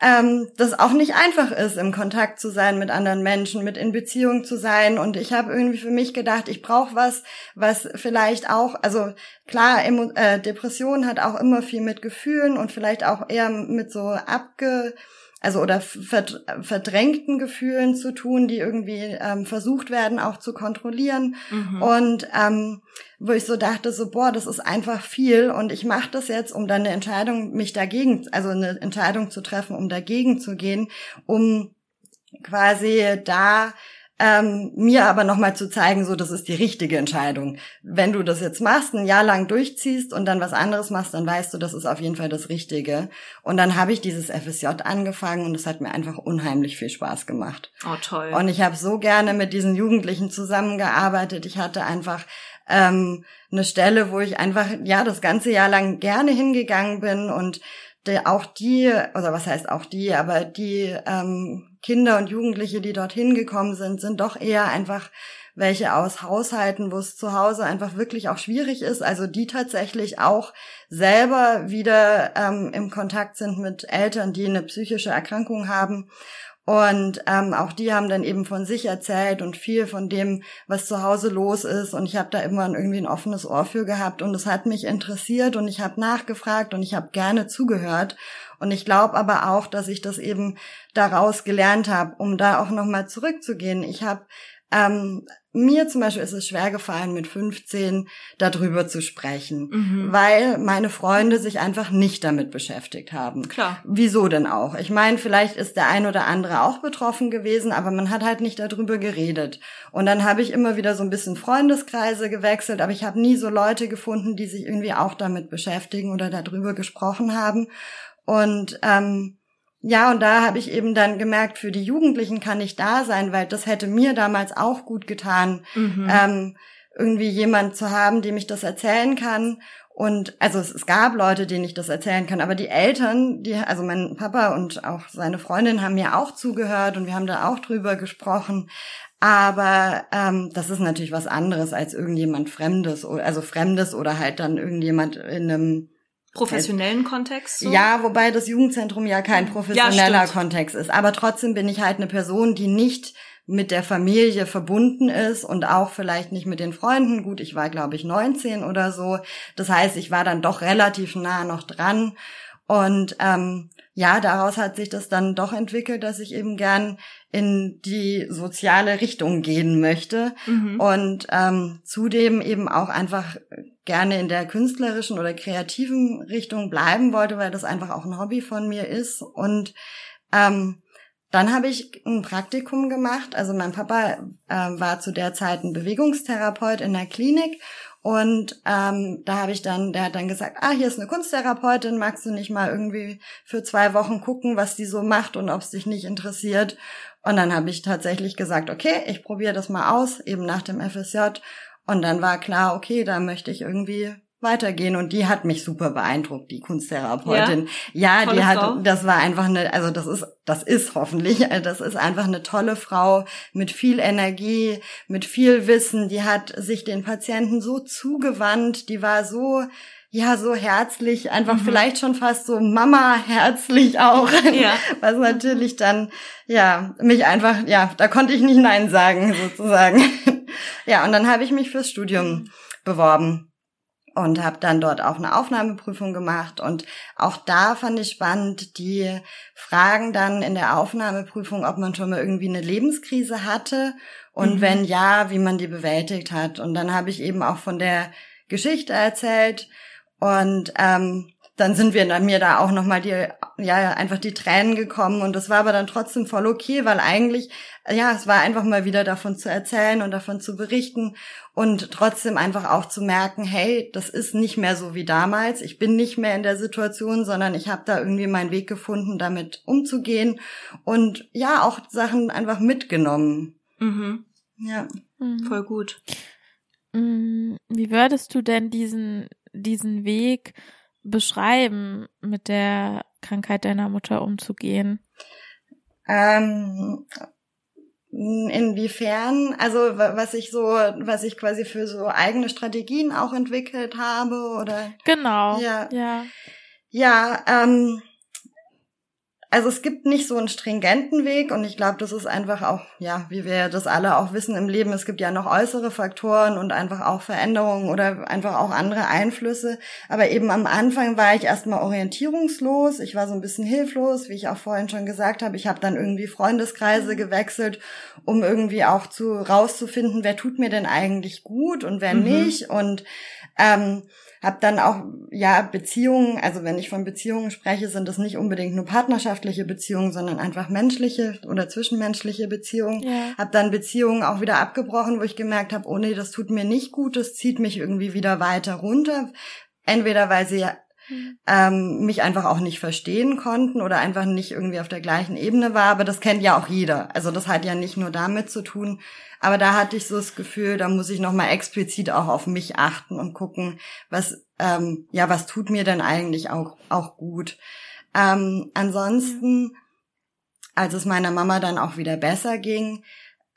ähm, das auch nicht einfach ist, im Kontakt zu sein mit anderen Menschen, mit in Beziehung zu sein. Und ich habe irgendwie für mich gedacht, ich brauche was, was vielleicht auch, also klar, Emo äh, Depression hat auch immer viel mit Gefühlen und vielleicht auch eher mit so abge also oder verdrängten Gefühlen zu tun, die irgendwie ähm, versucht werden auch zu kontrollieren. Mhm. Und ähm, wo ich so dachte, so, boah, das ist einfach viel und ich mache das jetzt, um dann eine Entscheidung, mich dagegen, also eine Entscheidung zu treffen, um dagegen zu gehen, um quasi da ähm, mir aber nochmal zu zeigen, so das ist die richtige Entscheidung. Wenn du das jetzt machst, ein Jahr lang durchziehst und dann was anderes machst, dann weißt du, das ist auf jeden Fall das Richtige. Und dann habe ich dieses FSJ angefangen und es hat mir einfach unheimlich viel Spaß gemacht. Oh toll. Und ich habe so gerne mit diesen Jugendlichen zusammengearbeitet. Ich hatte einfach ähm, eine Stelle, wo ich einfach ja das ganze Jahr lang gerne hingegangen bin und auch die, oder was heißt auch die, aber die ähm, Kinder und Jugendliche, die dorthin gekommen sind, sind doch eher einfach welche aus Haushalten, wo es zu Hause einfach wirklich auch schwierig ist, also die tatsächlich auch selber wieder ähm, im Kontakt sind mit Eltern, die eine psychische Erkrankung haben Und ähm, auch die haben dann eben von sich erzählt und viel von dem, was zu Hause los ist. Und ich habe da immer irgendwie ein offenes Ohr für gehabt. Und es hat mich interessiert und ich habe nachgefragt und ich habe gerne zugehört. Und ich glaube aber auch, dass ich das eben daraus gelernt habe, um da auch nochmal zurückzugehen. Ich habe ähm, mir zum Beispiel ist es schwer gefallen, mit 15 darüber zu sprechen, mhm. weil meine Freunde sich einfach nicht damit beschäftigt haben. Klar. Wieso denn auch? Ich meine, vielleicht ist der ein oder andere auch betroffen gewesen, aber man hat halt nicht darüber geredet. Und dann habe ich immer wieder so ein bisschen Freundeskreise gewechselt, aber ich habe nie so Leute gefunden, die sich irgendwie auch damit beschäftigen oder darüber gesprochen haben. Und ähm, ja, und da habe ich eben dann gemerkt, für die Jugendlichen kann ich da sein, weil das hätte mir damals auch gut getan, mhm. ähm, irgendwie jemand zu haben, dem ich das erzählen kann. Und also es, es, gab Leute, denen ich das erzählen kann, aber die Eltern, die, also mein Papa und auch seine Freundin haben mir auch zugehört und wir haben da auch drüber gesprochen. Aber ähm, das ist natürlich was anderes als irgendjemand Fremdes, also Fremdes oder halt dann irgendjemand in einem professionellen Kontext? So? Ja, wobei das Jugendzentrum ja kein professioneller ja, Kontext ist. Aber trotzdem bin ich halt eine Person, die nicht mit der Familie verbunden ist und auch vielleicht nicht mit den Freunden. Gut, ich war, glaube ich, 19 oder so. Das heißt, ich war dann doch relativ nah noch dran. Und ähm, ja, daraus hat sich das dann doch entwickelt, dass ich eben gern in die soziale Richtung gehen möchte mhm. und ähm, zudem eben auch einfach gerne in der künstlerischen oder kreativen Richtung bleiben wollte, weil das einfach auch ein Hobby von mir ist. Und ähm, dann habe ich ein Praktikum gemacht. Also mein Papa äh, war zu der Zeit ein Bewegungstherapeut in der Klinik und ähm, da habe ich dann, der hat dann gesagt, ah, hier ist eine Kunsttherapeutin, magst du nicht mal irgendwie für zwei Wochen gucken, was die so macht und ob es dich nicht interessiert? Und dann habe ich tatsächlich gesagt, okay, ich probiere das mal aus, eben nach dem FSJ. Und dann war klar, okay, da möchte ich irgendwie weitergehen und die hat mich super beeindruckt, die Kunsttherapeutin. Ja, ja die hat, Frau. das war einfach eine, also das ist, das ist hoffentlich, das ist einfach eine tolle Frau mit viel Energie, mit viel Wissen. Die hat sich den Patienten so zugewandt, die war so, ja, so herzlich, einfach mhm. vielleicht schon fast so Mama herzlich auch. Ja. Was natürlich dann, ja, mich einfach, ja, da konnte ich nicht Nein sagen, sozusagen. Ja, und dann habe ich mich fürs Studium beworben und habe dann dort auch eine Aufnahmeprüfung gemacht und auch da fand ich spannend die Fragen dann in der Aufnahmeprüfung, ob man schon mal irgendwie eine Lebenskrise hatte und mhm. wenn ja, wie man die bewältigt hat und dann habe ich eben auch von der Geschichte erzählt und ähm, dann sind wir dann mir da auch nochmal die, ja, einfach die Tränen gekommen und das war aber dann trotzdem voll okay, weil eigentlich, ja, es war einfach mal wieder davon zu erzählen und davon zu berichten und trotzdem einfach auch zu merken, hey, das ist nicht mehr so wie damals, ich bin nicht mehr in der Situation, sondern ich habe da irgendwie meinen Weg gefunden, damit umzugehen und ja, auch Sachen einfach mitgenommen. Mhm. Ja. Mhm. Voll gut. Mm, wie würdest du denn diesen, diesen Weg beschreiben, mit der Krankheit deiner Mutter umzugehen? Ähm, inwiefern, also was ich so, was ich quasi für so eigene Strategien auch entwickelt habe oder? Genau, ja, ja, ja ähm, also es gibt nicht so einen stringenten Weg und ich glaube, das ist einfach auch, ja, wie wir das alle auch wissen im Leben, es gibt ja noch äußere Faktoren und einfach auch Veränderungen oder einfach auch andere Einflüsse. Aber eben am Anfang war ich erstmal orientierungslos, ich war so ein bisschen hilflos, wie ich auch vorhin schon gesagt habe. Ich habe dann irgendwie Freundeskreise gewechselt, um irgendwie auch zu rauszufinden, wer tut mir denn eigentlich gut und wer mhm. nicht. Und ähm, habe dann auch ja Beziehungen, also wenn ich von Beziehungen spreche, sind das nicht unbedingt nur partnerschaftliche Beziehungen, sondern einfach menschliche oder zwischenmenschliche Beziehungen. Ja. Habe dann Beziehungen auch wieder abgebrochen, wo ich gemerkt habe, oh nee, das tut mir nicht gut, das zieht mich irgendwie wieder weiter runter. Entweder weil sie mhm. ähm, mich einfach auch nicht verstehen konnten oder einfach nicht irgendwie auf der gleichen Ebene war, aber das kennt ja auch jeder. Also das hat ja nicht nur damit zu tun, aber da hatte ich so das Gefühl, da muss ich nochmal explizit auch auf mich achten und gucken, was, ähm, ja, was tut mir denn eigentlich auch, auch gut. Ähm, ansonsten, als es meiner Mama dann auch wieder besser ging,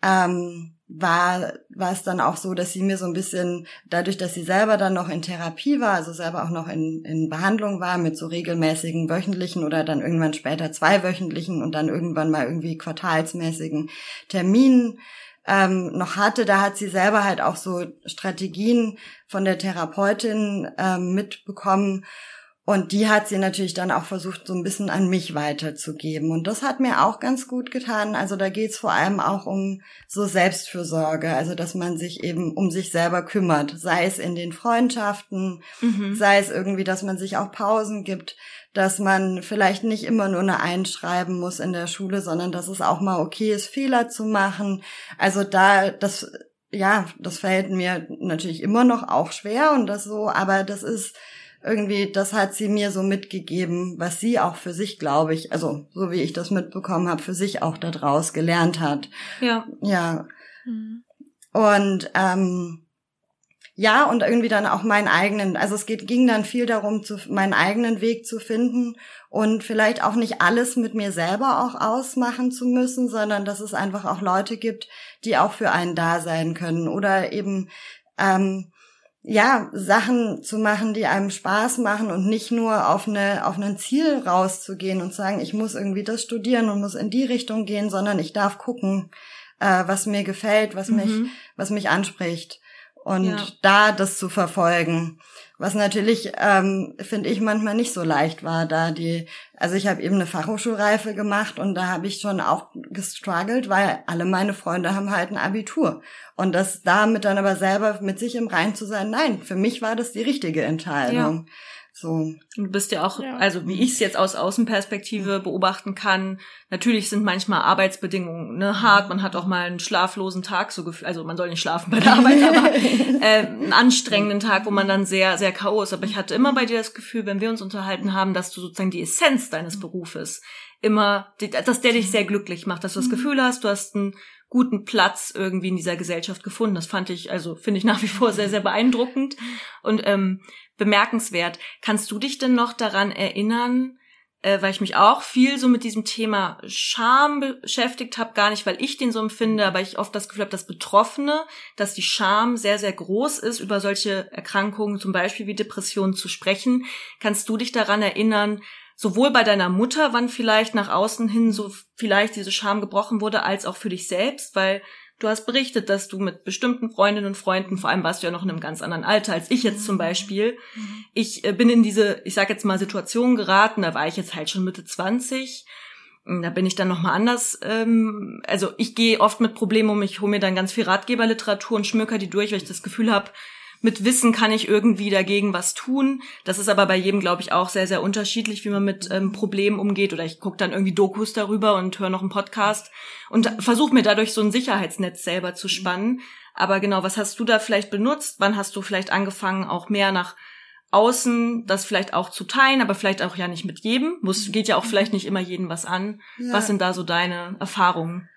ähm, war, war es dann auch so, dass sie mir so ein bisschen, dadurch, dass sie selber dann noch in Therapie war, also selber auch noch in, in Behandlung war mit so regelmäßigen wöchentlichen oder dann irgendwann später zweiwöchentlichen und dann irgendwann mal irgendwie quartalsmäßigen Terminen ähm, noch hatte, da hat sie selber halt auch so Strategien von der Therapeutin ähm, mitbekommen und die hat sie natürlich dann auch versucht, so ein bisschen an mich weiterzugeben. Und das hat mir auch ganz gut getan. Also da geht's vor allem auch um so Selbstfürsorge, also dass man sich eben um sich selber kümmert, sei es in den Freundschaften, mhm. sei es irgendwie, dass man sich auch Pausen gibt, dass man vielleicht nicht immer nur eine Einschreiben muss in der Schule, sondern dass es auch mal okay ist, Fehler zu machen. Also da, das, ja, das fällt mir natürlich immer noch auch schwer und das so, aber das ist, irgendwie, das hat sie mir so mitgegeben, was sie auch für sich, glaube ich, also so wie ich das mitbekommen habe, für sich auch daraus gelernt hat. Ja. Ja. Mhm. Und ähm, ja, und irgendwie dann auch meinen eigenen, also es geht, ging dann viel darum, zu, meinen eigenen Weg zu finden und vielleicht auch nicht alles mit mir selber auch ausmachen zu müssen, sondern dass es einfach auch Leute gibt, die auch für einen da sein können oder eben ähm, ja, Sachen zu machen, die einem Spaß machen und nicht nur auf eine, auf ein Ziel rauszugehen und sagen, ich muss irgendwie das studieren und muss in die Richtung gehen, sondern ich darf gucken, äh, was mir gefällt, was mhm. mich, was mich anspricht und ja. da das zu verfolgen. Was natürlich, ähm, finde ich, manchmal nicht so leicht war, da die, also ich habe eben eine Fachhochschulreife gemacht und da habe ich schon auch gestruggelt, weil alle meine Freunde haben halt ein Abitur. Und das damit dann aber selber mit sich im Rein zu sein, nein, für mich war das die richtige Entscheidung. Ja. So. Du bist ja auch, ja. also wie ich es jetzt aus Außenperspektive beobachten kann, natürlich sind manchmal Arbeitsbedingungen ne, hart, man hat auch mal einen schlaflosen Tag, so gefühlt, also man soll nicht schlafen bei der Arbeit, aber äh, einen anstrengenden Tag, wo man dann sehr, sehr K.O. ist. Aber ich hatte immer bei dir das Gefühl, wenn wir uns unterhalten haben, dass du sozusagen die Essenz deines Berufes immer, dass der dich sehr glücklich macht, dass du das mhm. Gefühl hast, du hast einen guten Platz irgendwie in dieser Gesellschaft gefunden. Das fand ich, also finde ich nach wie vor sehr, sehr beeindruckend. Und ähm, bemerkenswert. Kannst du dich denn noch daran erinnern, äh, weil ich mich auch viel so mit diesem Thema Scham beschäftigt habe, gar nicht, weil ich den so empfinde, aber ich oft das Gefühl habe, dass Betroffene, dass die Scham sehr, sehr groß ist, über solche Erkrankungen, zum Beispiel wie Depressionen, zu sprechen. Kannst du dich daran erinnern, sowohl bei deiner Mutter, wann vielleicht nach außen hin so vielleicht diese Scham gebrochen wurde, als auch für dich selbst, weil Du hast berichtet, dass du mit bestimmten Freundinnen und Freunden, vor allem warst du ja noch in einem ganz anderen Alter als ich jetzt zum Beispiel, mhm. ich äh, bin in diese, ich sag jetzt mal, Situation geraten, da war ich jetzt halt schon Mitte 20. Da bin ich dann nochmal anders. Ähm, also ich gehe oft mit Problemen um, ich hole mir dann ganz viel Ratgeberliteratur und schmöker die durch, weil ich das Gefühl habe, mit Wissen kann ich irgendwie dagegen was tun. Das ist aber bei jedem, glaube ich, auch sehr, sehr unterschiedlich, wie man mit ähm, Problemen umgeht. Oder ich gucke dann irgendwie Dokus darüber und höre noch einen Podcast und versuche mir dadurch so ein Sicherheitsnetz selber zu spannen. Aber genau, was hast du da vielleicht benutzt? Wann hast du vielleicht angefangen, auch mehr nach außen das vielleicht auch zu teilen, aber vielleicht auch ja nicht mit jedem. Muss, geht ja auch vielleicht nicht immer jedem was an. Ja. Was sind da so deine Erfahrungen?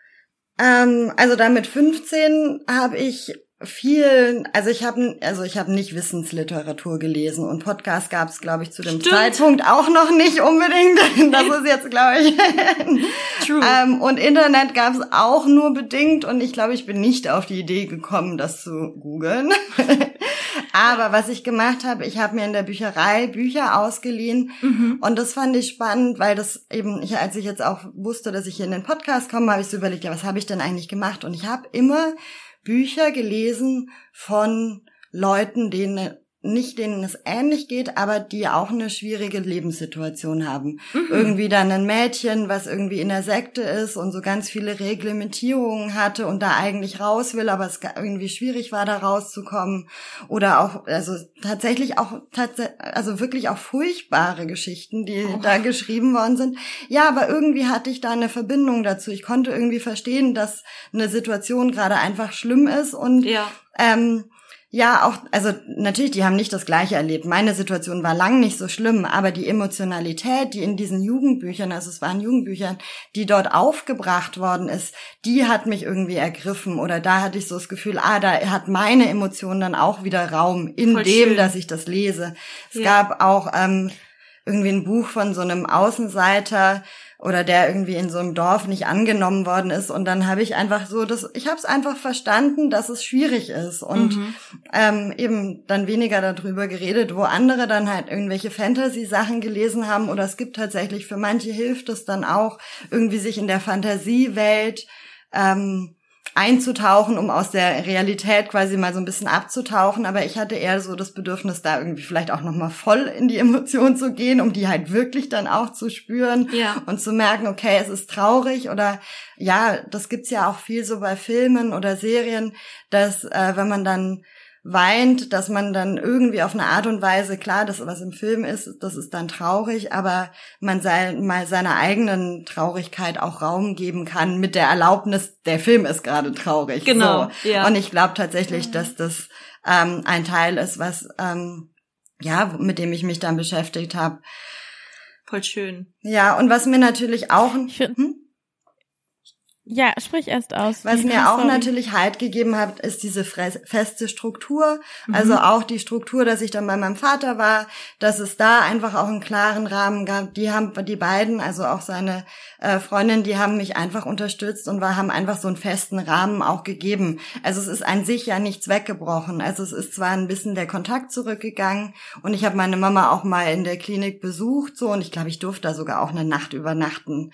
Ähm, also da mit 15 habe ich viel, also ich habe also ich habe nicht Wissensliteratur gelesen und Podcast gab es, glaube ich, zu dem Stimmt. Zeitpunkt auch noch nicht unbedingt. Das ist jetzt, glaube ich. True. Ähm, und Internet gab es auch nur bedingt und ich glaube, ich bin nicht auf die Idee gekommen, das zu googeln. Aber was ich gemacht habe, ich habe mir in der Bücherei Bücher ausgeliehen mhm. und das fand ich spannend, weil das eben, ich, als ich jetzt auch wusste, dass ich hier in den Podcast komme, habe ich so überlegt, ja, was habe ich denn eigentlich gemacht? Und ich habe immer Bücher gelesen von Leuten, denen nicht denen es ähnlich geht, aber die auch eine schwierige Lebenssituation haben. Mhm. Irgendwie dann ein Mädchen, was irgendwie in der Sekte ist und so ganz viele Reglementierungen hatte und da eigentlich raus will, aber es irgendwie schwierig war, da rauszukommen. Oder auch, also tatsächlich auch, also wirklich auch furchtbare Geschichten, die oh. da geschrieben worden sind. Ja, aber irgendwie hatte ich da eine Verbindung dazu. Ich konnte irgendwie verstehen, dass eine Situation gerade einfach schlimm ist und ja. ähm, ja, auch, also natürlich, die haben nicht das Gleiche erlebt. Meine Situation war lang nicht so schlimm, aber die Emotionalität, die in diesen Jugendbüchern, also es waren Jugendbüchern, die dort aufgebracht worden ist, die hat mich irgendwie ergriffen oder da hatte ich so das Gefühl, ah, da hat meine Emotion dann auch wieder Raum in Voll dem, schön. dass ich das lese. Es ja. gab auch ähm, irgendwie ein Buch von so einem Außenseiter oder der irgendwie in so einem Dorf nicht angenommen worden ist. Und dann habe ich einfach so, das, ich habe es einfach verstanden, dass es schwierig ist und mhm. ähm, eben dann weniger darüber geredet, wo andere dann halt irgendwelche Fantasy-Sachen gelesen haben. Oder es gibt tatsächlich für manche hilft es dann auch, irgendwie sich in der Fantasiewelt ähm, einzutauchen, um aus der Realität quasi mal so ein bisschen abzutauchen. Aber ich hatte eher so das Bedürfnis, da irgendwie vielleicht auch nochmal voll in die Emotion zu gehen, um die halt wirklich dann auch zu spüren ja. und zu merken, okay, es ist traurig oder ja, das gibt's ja auch viel so bei Filmen oder Serien, dass äh, wenn man dann weint, dass man dann irgendwie auf eine Art und Weise, klar, das, was im Film ist, das ist dann traurig, aber man sei, mal seiner eigenen Traurigkeit auch Raum geben kann mit der Erlaubnis, der Film ist gerade traurig. Genau. So. Ja. Und ich glaube tatsächlich, dass das ähm, ein Teil ist, was ähm, ja, mit dem ich mich dann beschäftigt habe. Voll schön. Ja, und was mir natürlich auch. Hm? Ja, sprich erst aus. Was mir auch sorry. natürlich Halt gegeben hat, ist diese feste Struktur. Mhm. Also auch die Struktur, dass ich dann bei meinem Vater war, dass es da einfach auch einen klaren Rahmen gab. Die haben, die beiden, also auch seine äh, Freundin, die haben mich einfach unterstützt und war, haben einfach so einen festen Rahmen auch gegeben. Also es ist an sich ja nichts weggebrochen. Also es ist zwar ein bisschen der Kontakt zurückgegangen und ich habe meine Mama auch mal in der Klinik besucht, so und ich glaube, ich durfte da sogar auch eine Nacht übernachten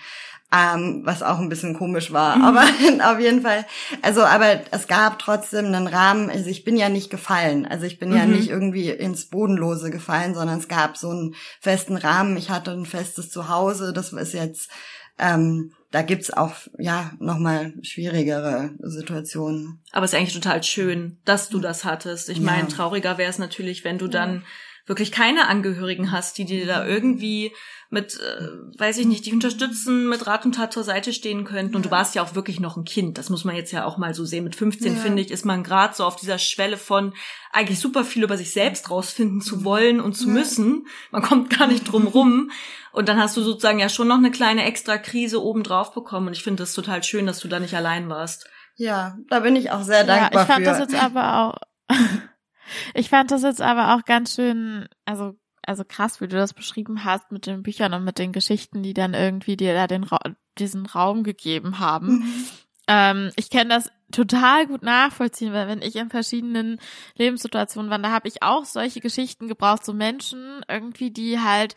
ähm, was auch ein bisschen komisch war. Mhm. Aber auf jeden Fall, also aber es gab trotzdem einen Rahmen. Also ich bin ja nicht gefallen. Also ich bin mhm. ja nicht irgendwie ins Bodenlose gefallen, sondern es gab so einen festen Rahmen. Ich hatte ein festes Zuhause. Das ist jetzt, ähm, da gibt's auch ja nochmal schwierigere Situationen. Aber es ist eigentlich total schön, dass du das hattest. Ich ja. meine, trauriger wäre es natürlich, wenn du dann wirklich keine Angehörigen hast, die dir da irgendwie mit, äh, weiß ich nicht, dich unterstützen, mit Rat und Tat zur Seite stehen könnten. Und du warst ja auch wirklich noch ein Kind. Das muss man jetzt ja auch mal so sehen. Mit 15, ja. finde ich, ist man gerade so auf dieser Schwelle von eigentlich super viel über sich selbst rausfinden zu wollen und zu ja. müssen. Man kommt gar nicht drum rum. Und dann hast du sozusagen ja schon noch eine kleine extra Krise obendrauf bekommen. Und ich finde das total schön, dass du da nicht allein warst. Ja, da bin ich auch sehr dankbar ja, ich fand für. das jetzt aber auch, ich fand das jetzt aber auch ganz schön, also also krass, wie du das beschrieben hast mit den Büchern und mit den Geschichten, die dann irgendwie dir da den Ra diesen Raum gegeben haben. Mhm. Ähm, ich kenne das total gut nachvollziehen, weil wenn ich in verschiedenen Lebenssituationen war, da habe ich auch solche Geschichten gebraucht, so Menschen irgendwie, die halt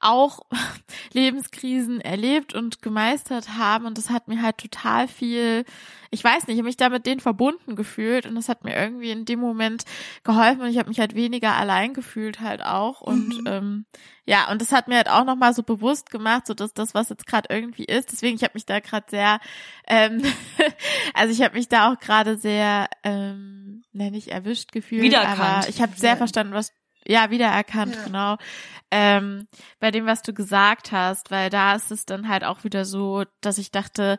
auch Lebenskrisen erlebt und gemeistert haben und das hat mir halt total viel, ich weiß nicht, ich habe mich da mit denen verbunden gefühlt und das hat mir irgendwie in dem Moment geholfen und ich habe mich halt weniger allein gefühlt halt auch und mhm. ähm, ja und das hat mir halt auch nochmal so bewusst gemacht, so dass das was jetzt gerade irgendwie ist, deswegen ich habe mich da gerade sehr, ähm, also ich habe mich da auch gerade sehr, ähm, nenne ich erwischt gefühlt, Wiedererkannt. aber ich habe sehr verstanden, was ja, wiedererkannt, ja. genau. Ähm, bei dem, was du gesagt hast, weil da ist es dann halt auch wieder so, dass ich dachte,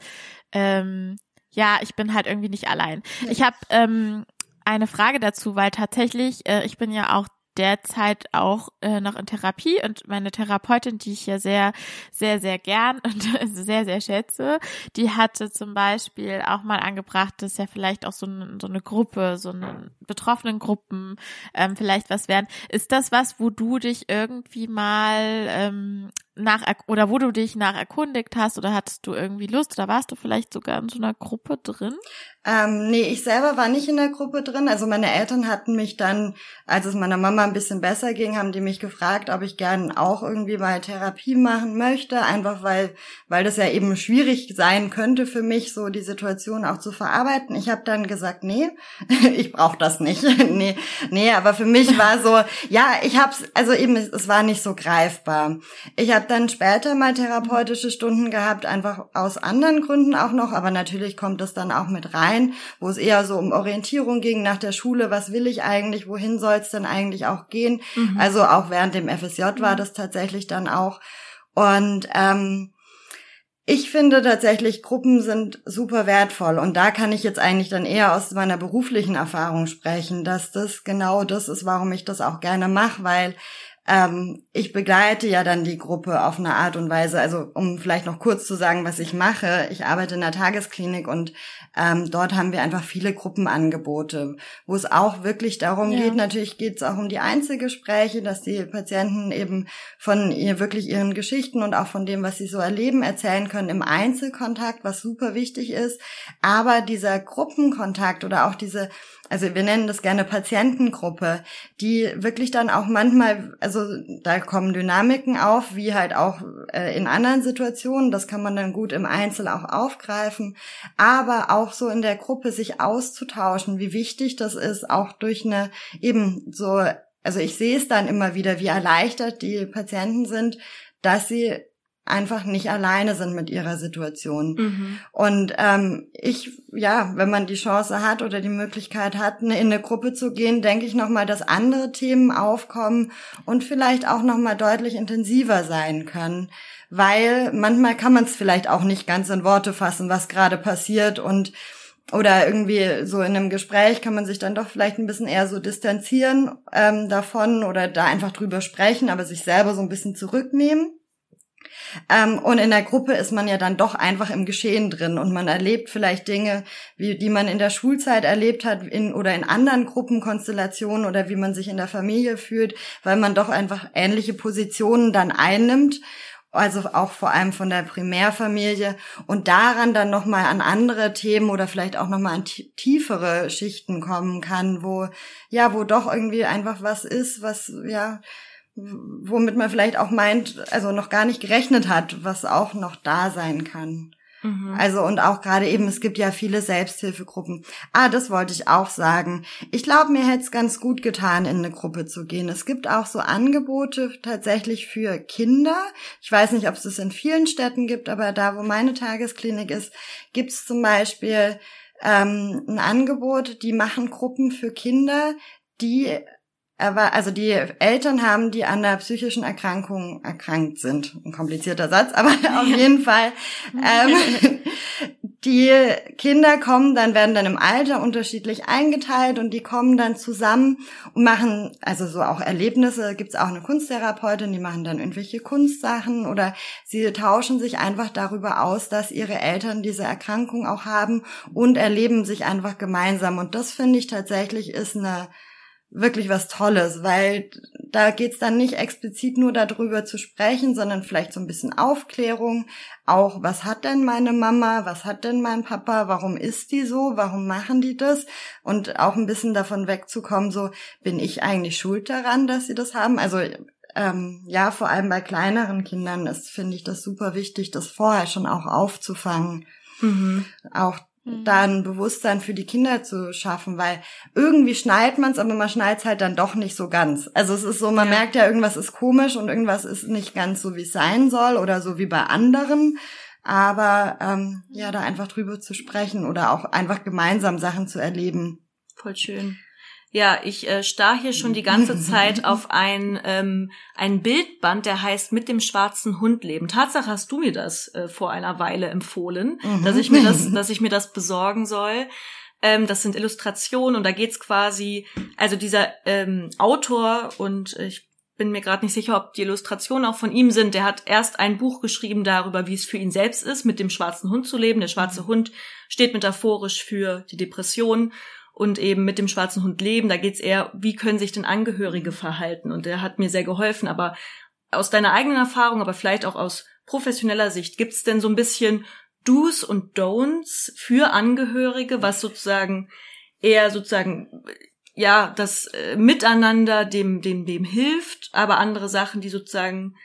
ähm, ja, ich bin halt irgendwie nicht allein. Ja. Ich habe ähm, eine Frage dazu, weil tatsächlich, äh, ich bin ja auch derzeit auch äh, noch in Therapie und meine Therapeutin, die ich ja sehr, sehr, sehr gern und sehr, sehr schätze, die hatte zum Beispiel auch mal angebracht, dass ja vielleicht auch so, eine, so eine Gruppe, so eine betroffenen Gruppen ähm, vielleicht was wären. Ist das was, wo du dich irgendwie mal ähm, nach oder wo du dich nach erkundigt hast oder hattest du irgendwie Lust oder warst du vielleicht sogar in so einer Gruppe drin? Ähm, nee, ich selber war nicht in der Gruppe drin. Also meine Eltern hatten mich dann, als es meiner Mama ein bisschen besser ging, haben die mich gefragt, ob ich gern auch irgendwie mal Therapie machen möchte, einfach weil, weil das ja eben schwierig sein könnte für mich, so die Situation auch zu verarbeiten. Ich habe dann gesagt, nee, ich brauche das nicht. nee, nee, aber für mich war so, ja, ich hab's, also eben, es war nicht so greifbar. Ich dann später mal therapeutische Stunden gehabt, einfach aus anderen Gründen auch noch, aber natürlich kommt es dann auch mit rein rein, wo es eher so um Orientierung ging nach der Schule, was will ich eigentlich, wohin soll es denn eigentlich auch gehen. Mhm. Also auch während dem FSJ war mhm. das tatsächlich dann auch. Und ähm, ich finde tatsächlich, Gruppen sind super wertvoll und da kann ich jetzt eigentlich dann eher aus meiner beruflichen Erfahrung sprechen, dass das genau das ist, warum ich das auch gerne mache, weil ähm, ich begleite ja dann die Gruppe auf eine Art und Weise, also um vielleicht noch kurz zu sagen, was ich mache. Ich arbeite in der Tagesklinik und ähm, dort haben wir einfach viele Gruppenangebote, wo es auch wirklich darum ja. geht, natürlich geht es auch um die Einzelgespräche, dass die Patienten eben von ihr wirklich ihren Geschichten und auch von dem, was sie so erleben, erzählen können im Einzelkontakt, was super wichtig ist. Aber dieser Gruppenkontakt oder auch diese also wir nennen das gerne Patientengruppe, die wirklich dann auch manchmal, also da kommen Dynamiken auf, wie halt auch äh, in anderen Situationen, das kann man dann gut im Einzel auch aufgreifen, aber auch so in der Gruppe sich auszutauschen, wie wichtig das ist, auch durch eine eben so, also ich sehe es dann immer wieder, wie erleichtert die Patienten sind, dass sie einfach nicht alleine sind mit ihrer Situation. Mhm. Und ähm, ich, ja, wenn man die Chance hat oder die Möglichkeit hat, in eine Gruppe zu gehen, denke ich nochmal, dass andere Themen aufkommen und vielleicht auch nochmal deutlich intensiver sein können. Weil manchmal kann man es vielleicht auch nicht ganz in Worte fassen, was gerade passiert und oder irgendwie so in einem Gespräch kann man sich dann doch vielleicht ein bisschen eher so distanzieren ähm, davon oder da einfach drüber sprechen, aber sich selber so ein bisschen zurücknehmen. Ähm, und in der Gruppe ist man ja dann doch einfach im Geschehen drin und man erlebt vielleicht Dinge, wie, die man in der Schulzeit erlebt hat in, oder in anderen Gruppenkonstellationen oder wie man sich in der Familie fühlt, weil man doch einfach ähnliche Positionen dann einnimmt also auch vor allem von der Primärfamilie und daran dann noch mal an andere Themen oder vielleicht auch noch mal an tiefere Schichten kommen kann, wo ja, wo doch irgendwie einfach was ist, was ja womit man vielleicht auch meint, also noch gar nicht gerechnet hat, was auch noch da sein kann. Mhm. Also und auch gerade eben, es gibt ja viele Selbsthilfegruppen. Ah, das wollte ich auch sagen. Ich glaube, mir hätte es ganz gut getan, in eine Gruppe zu gehen. Es gibt auch so Angebote tatsächlich für Kinder. Ich weiß nicht, ob es das in vielen Städten gibt, aber da, wo meine Tagesklinik ist, gibt es zum Beispiel ähm, ein Angebot, die machen Gruppen für Kinder, die aber also die Eltern haben, die an der psychischen Erkrankung erkrankt sind. Ein komplizierter Satz, aber auf jeden Fall. Ähm, die Kinder kommen dann, werden dann im Alter unterschiedlich eingeteilt und die kommen dann zusammen und machen, also so auch Erlebnisse, gibt's auch eine Kunsttherapeutin, die machen dann irgendwelche Kunstsachen oder sie tauschen sich einfach darüber aus, dass ihre Eltern diese Erkrankung auch haben und erleben sich einfach gemeinsam. Und das finde ich tatsächlich ist eine wirklich was Tolles, weil da geht's dann nicht explizit nur darüber zu sprechen, sondern vielleicht so ein bisschen Aufklärung. Auch, was hat denn meine Mama, was hat denn mein Papa, warum ist die so, warum machen die das? Und auch ein bisschen davon wegzukommen, so, bin ich eigentlich schuld daran, dass sie das haben? Also ähm, ja, vor allem bei kleineren Kindern ist, finde ich das super wichtig, das vorher schon auch aufzufangen. Mhm. Auch Mhm. da ein Bewusstsein für die Kinder zu schaffen, weil irgendwie schnallt man es, aber man schnallt es halt dann doch nicht so ganz. Also es ist so, man ja. merkt ja, irgendwas ist komisch und irgendwas ist nicht ganz so, wie es sein soll oder so wie bei anderen. Aber ähm, ja, da einfach drüber zu sprechen oder auch einfach gemeinsam Sachen zu erleben. Voll schön. Ja, ich äh, starr hier schon die ganze Zeit auf ein, ähm, ein Bildband, der heißt Mit dem schwarzen Hund leben. Tatsache hast du mir das äh, vor einer Weile empfohlen, mhm. dass ich mir das, dass ich mir das besorgen soll. Ähm, das sind Illustrationen und da geht's quasi, also dieser ähm, Autor und ich bin mir gerade nicht sicher, ob die Illustrationen auch von ihm sind. Der hat erst ein Buch geschrieben darüber, wie es für ihn selbst ist, mit dem schwarzen Hund zu leben. Der schwarze mhm. Hund steht metaphorisch für die Depression und eben mit dem schwarzen Hund leben. Da geht's eher, wie können sich denn Angehörige verhalten? Und der hat mir sehr geholfen. Aber aus deiner eigenen Erfahrung, aber vielleicht auch aus professioneller Sicht, gibt's denn so ein bisschen Do's und Don'ts für Angehörige, was sozusagen eher sozusagen ja das äh, Miteinander dem dem dem hilft, aber andere Sachen, die sozusagen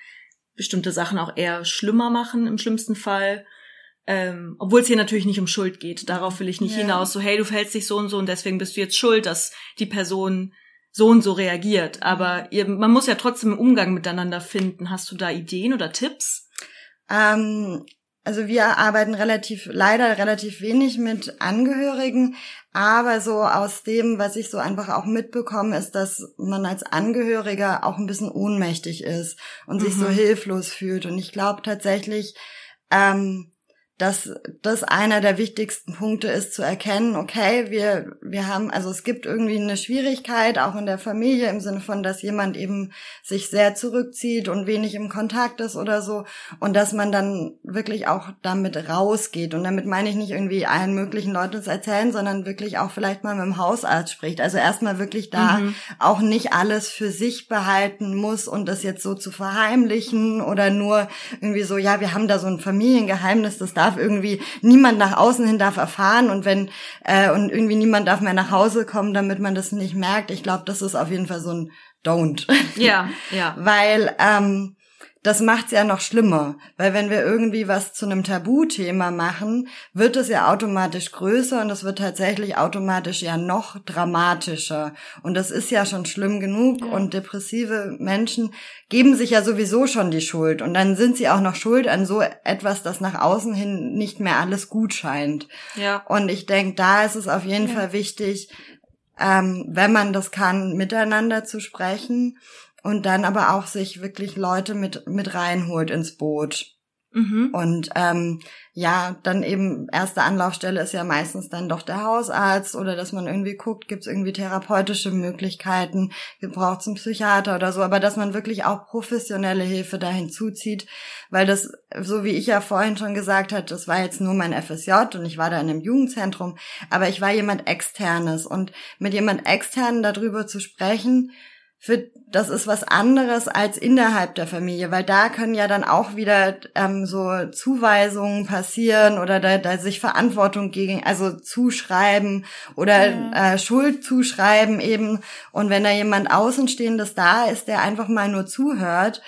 bestimmte Sachen auch eher schlimmer machen im schlimmsten Fall ähm, obwohl es hier natürlich nicht um Schuld geht. Darauf will ich nicht ja. hinaus. So, hey, du fällst dich so und so und deswegen bist du jetzt schuld, dass die Person so und so reagiert. Aber ihr, man muss ja trotzdem einen Umgang miteinander finden. Hast du da Ideen oder Tipps? Ähm, also wir arbeiten relativ, leider relativ wenig mit Angehörigen, aber so aus dem, was ich so einfach auch mitbekomme, ist, dass man als Angehöriger auch ein bisschen ohnmächtig ist und mhm. sich so mhm. hilflos fühlt. Und ich glaube tatsächlich, ähm, dass das einer der wichtigsten Punkte ist, zu erkennen, okay, wir, wir haben, also es gibt irgendwie eine Schwierigkeit, auch in der Familie, im Sinne von, dass jemand eben sich sehr zurückzieht und wenig im Kontakt ist oder so. Und dass man dann wirklich auch damit rausgeht. Und damit meine ich nicht irgendwie allen möglichen Leuten zu erzählen, sondern wirklich auch vielleicht mal mit dem Hausarzt spricht. Also erstmal wirklich da mhm. auch nicht alles für sich behalten muss und das jetzt so zu verheimlichen oder nur irgendwie so, ja, wir haben da so ein Familiengeheimnis, das darf irgendwie niemand nach außen hin darf erfahren und wenn äh, und irgendwie niemand darf mehr nach Hause kommen, damit man das nicht merkt. Ich glaube, das ist auf jeden Fall so ein Don't. Ja, ja. Weil ähm, das macht's ja noch schlimmer, weil wenn wir irgendwie was zu einem Tabuthema machen, wird es ja automatisch größer und es wird tatsächlich automatisch ja noch dramatischer. Und das ist ja schon schlimm genug ja. und depressive Menschen geben sich ja sowieso schon die Schuld und dann sind sie auch noch schuld an so etwas, das nach außen hin nicht mehr alles gut scheint. Ja. Und ich denke, da ist es auf jeden ja. Fall wichtig, ähm, wenn man das kann, miteinander zu sprechen und dann aber auch sich wirklich Leute mit, mit reinholt ins Boot. Mhm. Und ähm, ja, dann eben erste Anlaufstelle ist ja meistens dann doch der Hausarzt oder dass man irgendwie guckt, gibt es irgendwie therapeutische Möglichkeiten, braucht es einen Psychiater oder so, aber dass man wirklich auch professionelle Hilfe da hinzuzieht, weil das, so wie ich ja vorhin schon gesagt hatte, das war jetzt nur mein FSJ und ich war da in einem Jugendzentrum, aber ich war jemand externes und mit jemand externen darüber zu sprechen, für, das ist was anderes als innerhalb der Familie, weil da können ja dann auch wieder ähm, so Zuweisungen passieren oder da, da sich Verantwortung gegen, also zuschreiben oder ja. äh, Schuld zuschreiben eben. Und wenn da jemand Außenstehendes da ist, der einfach mal nur zuhört,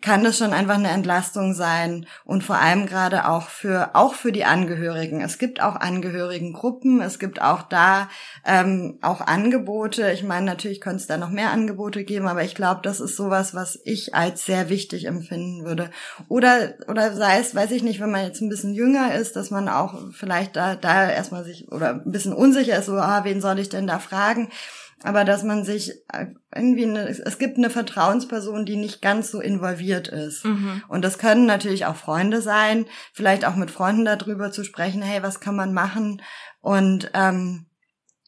kann das schon einfach eine Entlastung sein und vor allem gerade auch für auch für die Angehörigen. Es gibt auch Angehörigengruppen, es gibt auch da ähm, auch Angebote. Ich meine, natürlich könnte es da noch mehr Angebote geben, aber ich glaube, das ist sowas, was ich als sehr wichtig empfinden würde. Oder oder sei es, weiß ich nicht, wenn man jetzt ein bisschen jünger ist, dass man auch vielleicht da da erstmal sich oder ein bisschen unsicher ist, so ah, wen soll ich denn da fragen? Aber dass man sich äh, irgendwie eine, es gibt eine Vertrauensperson, die nicht ganz so involviert ist. Mhm. Und das können natürlich auch Freunde sein, vielleicht auch mit Freunden darüber zu sprechen, hey, was kann man machen? Und ähm,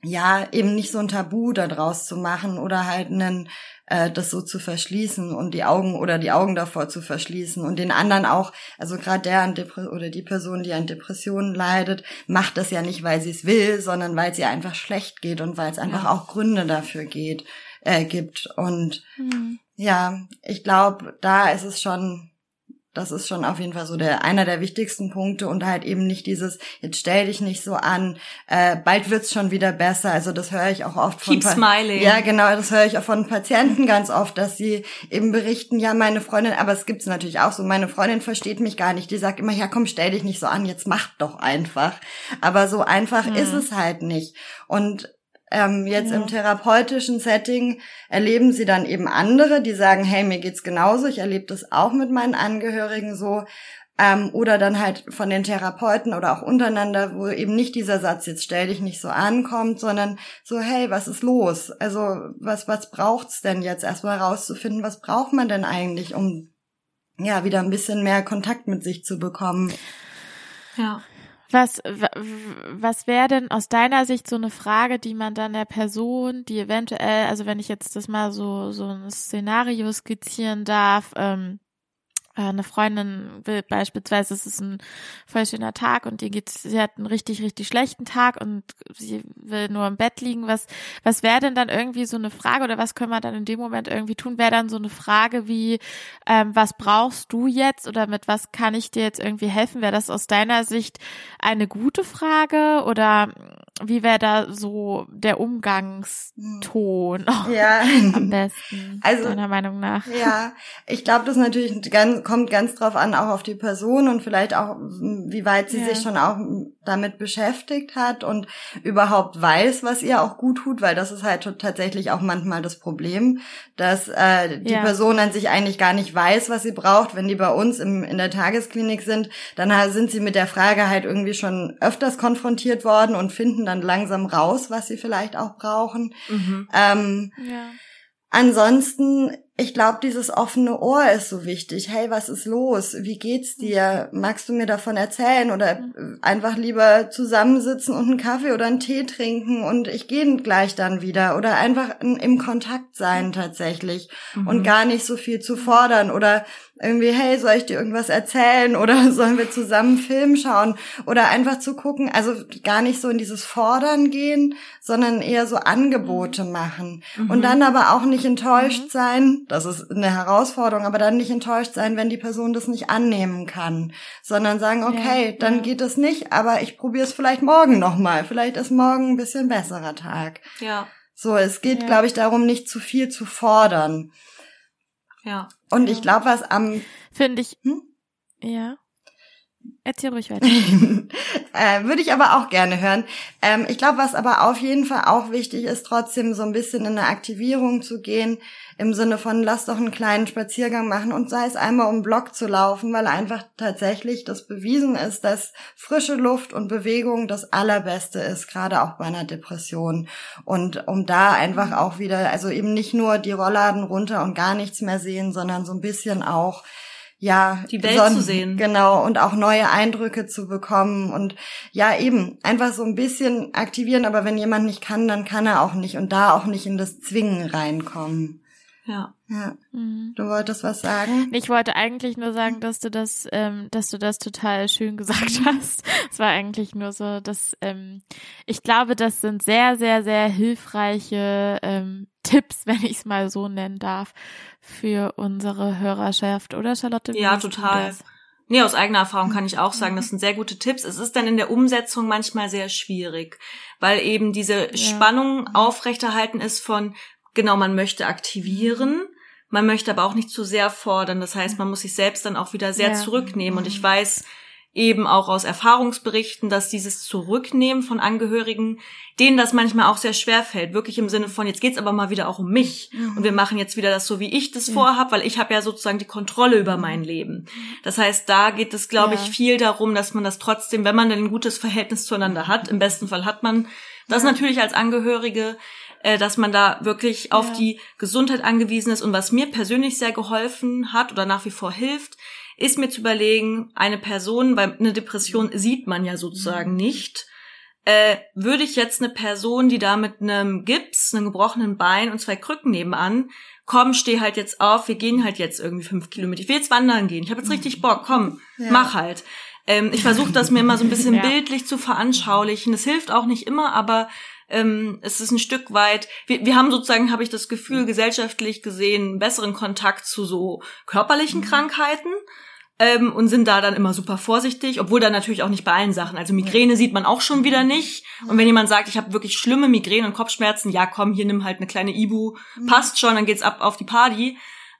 ja, eben nicht so ein Tabu daraus zu machen oder halt einen äh, das so zu verschließen und die Augen oder die Augen davor zu verschließen und den anderen auch, also gerade der an Depre oder die Person, die an Depressionen leidet, macht das ja nicht, weil sie es will, sondern weil es ihr einfach schlecht geht und weil es einfach ja. auch Gründe dafür geht, äh, gibt. Und mhm. ja, ich glaube, da ist es schon das ist schon auf jeden Fall so der einer der wichtigsten Punkte und halt eben nicht dieses jetzt stell dich nicht so an, äh, bald wird's schon wieder besser. Also das höre ich auch oft von Keep smiling. Ja, genau, das höre ich auch von Patienten ganz oft, dass sie eben berichten, ja, meine Freundin, aber es gibt's natürlich auch so, meine Freundin versteht mich gar nicht. Die sagt immer, ja, komm, stell dich nicht so an, jetzt mach doch einfach. Aber so einfach hm. ist es halt nicht. Und ähm, jetzt ja. im therapeutischen Setting erleben sie dann eben andere, die sagen, hey, mir geht's genauso, ich erlebe das auch mit meinen Angehörigen so. Ähm, oder dann halt von den Therapeuten oder auch untereinander, wo eben nicht dieser Satz, jetzt stell dich nicht so an, kommt, sondern so, hey, was ist los? Also, was, was braucht's denn jetzt erstmal rauszufinden, was braucht man denn eigentlich, um ja, wieder ein bisschen mehr Kontakt mit sich zu bekommen? Ja. Was, was wäre denn aus deiner Sicht so eine Frage, die man dann der Person, die eventuell, also wenn ich jetzt das mal so, so ein Szenario skizzieren darf, ähm, äh, eine Freundin will beispielsweise, es ist ein voll schöner Tag und die geht, sie hat einen richtig, richtig schlechten Tag und sie will nur im Bett liegen. Was, was wäre denn dann irgendwie so eine Frage oder was können wir dann in dem Moment irgendwie tun? Wäre dann so eine Frage wie, ähm, was brauchst du jetzt oder mit was kann ich dir jetzt irgendwie helfen? Wäre das aus deiner Sicht eine gute Frage oder wie wäre da so der Umgangston ja. am besten, also, deiner Meinung nach? Ja, ich glaube, das natürlich ganz, kommt ganz drauf an, auch auf die Person und vielleicht auch, wie weit sie ja. sich schon auch damit beschäftigt hat und überhaupt weiß, was ihr auch gut tut, weil das ist halt tatsächlich auch manchmal das Problem, dass äh, die ja. Person an sich eigentlich gar nicht weiß, was sie braucht. Wenn die bei uns im, in der Tagesklinik sind, dann sind sie mit der Frage halt irgendwie schon öfters konfrontiert worden und finden dann langsam raus, was sie vielleicht auch brauchen. Mhm. Ähm, ja. Ansonsten ich glaube, dieses offene Ohr ist so wichtig. Hey, was ist los? Wie geht's dir? Magst du mir davon erzählen? Oder einfach lieber zusammensitzen und einen Kaffee oder einen Tee trinken und ich gehe gleich dann wieder. Oder einfach im Kontakt sein tatsächlich mhm. und gar nicht so viel zu fordern. Oder irgendwie, hey, soll ich dir irgendwas erzählen oder sollen wir zusammen Film schauen oder einfach zu gucken, also gar nicht so in dieses Fordern gehen, sondern eher so Angebote mhm. machen mhm. und dann aber auch nicht enttäuscht mhm. sein, das ist eine Herausforderung, aber dann nicht enttäuscht sein, wenn die Person das nicht annehmen kann, sondern sagen, okay, ja, dann ja. geht es nicht, aber ich probiere es vielleicht morgen nochmal, vielleicht ist morgen ein bisschen besserer Tag. Ja. So, es geht, ja. glaube ich, darum, nicht zu viel zu fordern. Ja. Und ich glaube, was am finde ich hm? ja. Erzähl ruhig weiter. äh, Würde ich aber auch gerne hören. Ähm, ich glaube, was aber auf jeden Fall auch wichtig ist, trotzdem so ein bisschen in eine Aktivierung zu gehen, im Sinne von, lass doch einen kleinen Spaziergang machen und sei es einmal um den Block zu laufen, weil einfach tatsächlich das bewiesen ist, dass frische Luft und Bewegung das Allerbeste ist, gerade auch bei einer Depression. Und um da einfach auch wieder, also eben nicht nur die Rollladen runter und gar nichts mehr sehen, sondern so ein bisschen auch ja, die Welt Son zu sehen. Genau, und auch neue Eindrücke zu bekommen und ja, eben einfach so ein bisschen aktivieren, aber wenn jemand nicht kann, dann kann er auch nicht und da auch nicht in das Zwingen reinkommen. Ja. Ja. Mhm. Du wolltest was sagen? Ich wollte eigentlich nur sagen, dass du das, ähm, dass du das total schön gesagt hast. Es war eigentlich nur so, dass ähm, ich glaube, das sind sehr, sehr, sehr hilfreiche ähm, Tipps, wenn ich es mal so nennen darf, für unsere Hörerschaft, oder Charlotte? Ja, total. Nee, aus eigener Erfahrung kann ich auch sagen, das sind sehr gute Tipps. Es ist dann in der Umsetzung manchmal sehr schwierig, weil eben diese ja. Spannung aufrechterhalten ist von, genau, man möchte aktivieren, man möchte aber auch nicht zu sehr fordern. Das heißt, man muss sich selbst dann auch wieder sehr ja. zurücknehmen. Und ich weiß eben auch aus Erfahrungsberichten, dass dieses Zurücknehmen von Angehörigen, denen das manchmal auch sehr schwer fällt. Wirklich im Sinne von, jetzt geht's aber mal wieder auch um mich. Mhm. Und wir machen jetzt wieder das so, wie ich das ja. vorhab, weil ich habe ja sozusagen die Kontrolle über mein Leben. Das heißt, da geht es, glaube ja. ich, viel darum, dass man das trotzdem, wenn man denn ein gutes Verhältnis zueinander hat, im besten Fall hat man das ja. natürlich als Angehörige, äh, dass man da wirklich auf die Gesundheit angewiesen ist. Und was mir persönlich sehr geholfen hat oder nach wie vor hilft, ist mir zu überlegen, eine Person, weil eine Depression sieht man ja sozusagen mhm. nicht, äh, würde ich jetzt eine Person, die da mit einem Gips, einem gebrochenen Bein und zwei Krücken nebenan, komm, steh halt jetzt auf, wir gehen halt jetzt irgendwie fünf Kilometer. Ich will jetzt wandern gehen. Ich habe jetzt richtig Bock, komm, ja. mach halt. Ähm, ich versuche das mir immer so ein bisschen ja. bildlich zu veranschaulichen. Das hilft auch nicht immer, aber ähm, es ist ein Stück weit, wir, wir haben sozusagen, habe ich das Gefühl, gesellschaftlich gesehen, einen besseren Kontakt zu so körperlichen mhm. Krankheiten. Ähm, und sind da dann immer super vorsichtig, obwohl dann natürlich auch nicht bei allen Sachen. Also Migräne sieht man auch schon wieder nicht. Und wenn jemand sagt, ich habe wirklich schlimme Migräne und Kopfschmerzen, ja komm, hier nimm halt eine kleine Ibu, mhm. passt schon, dann geht's ab auf die Party.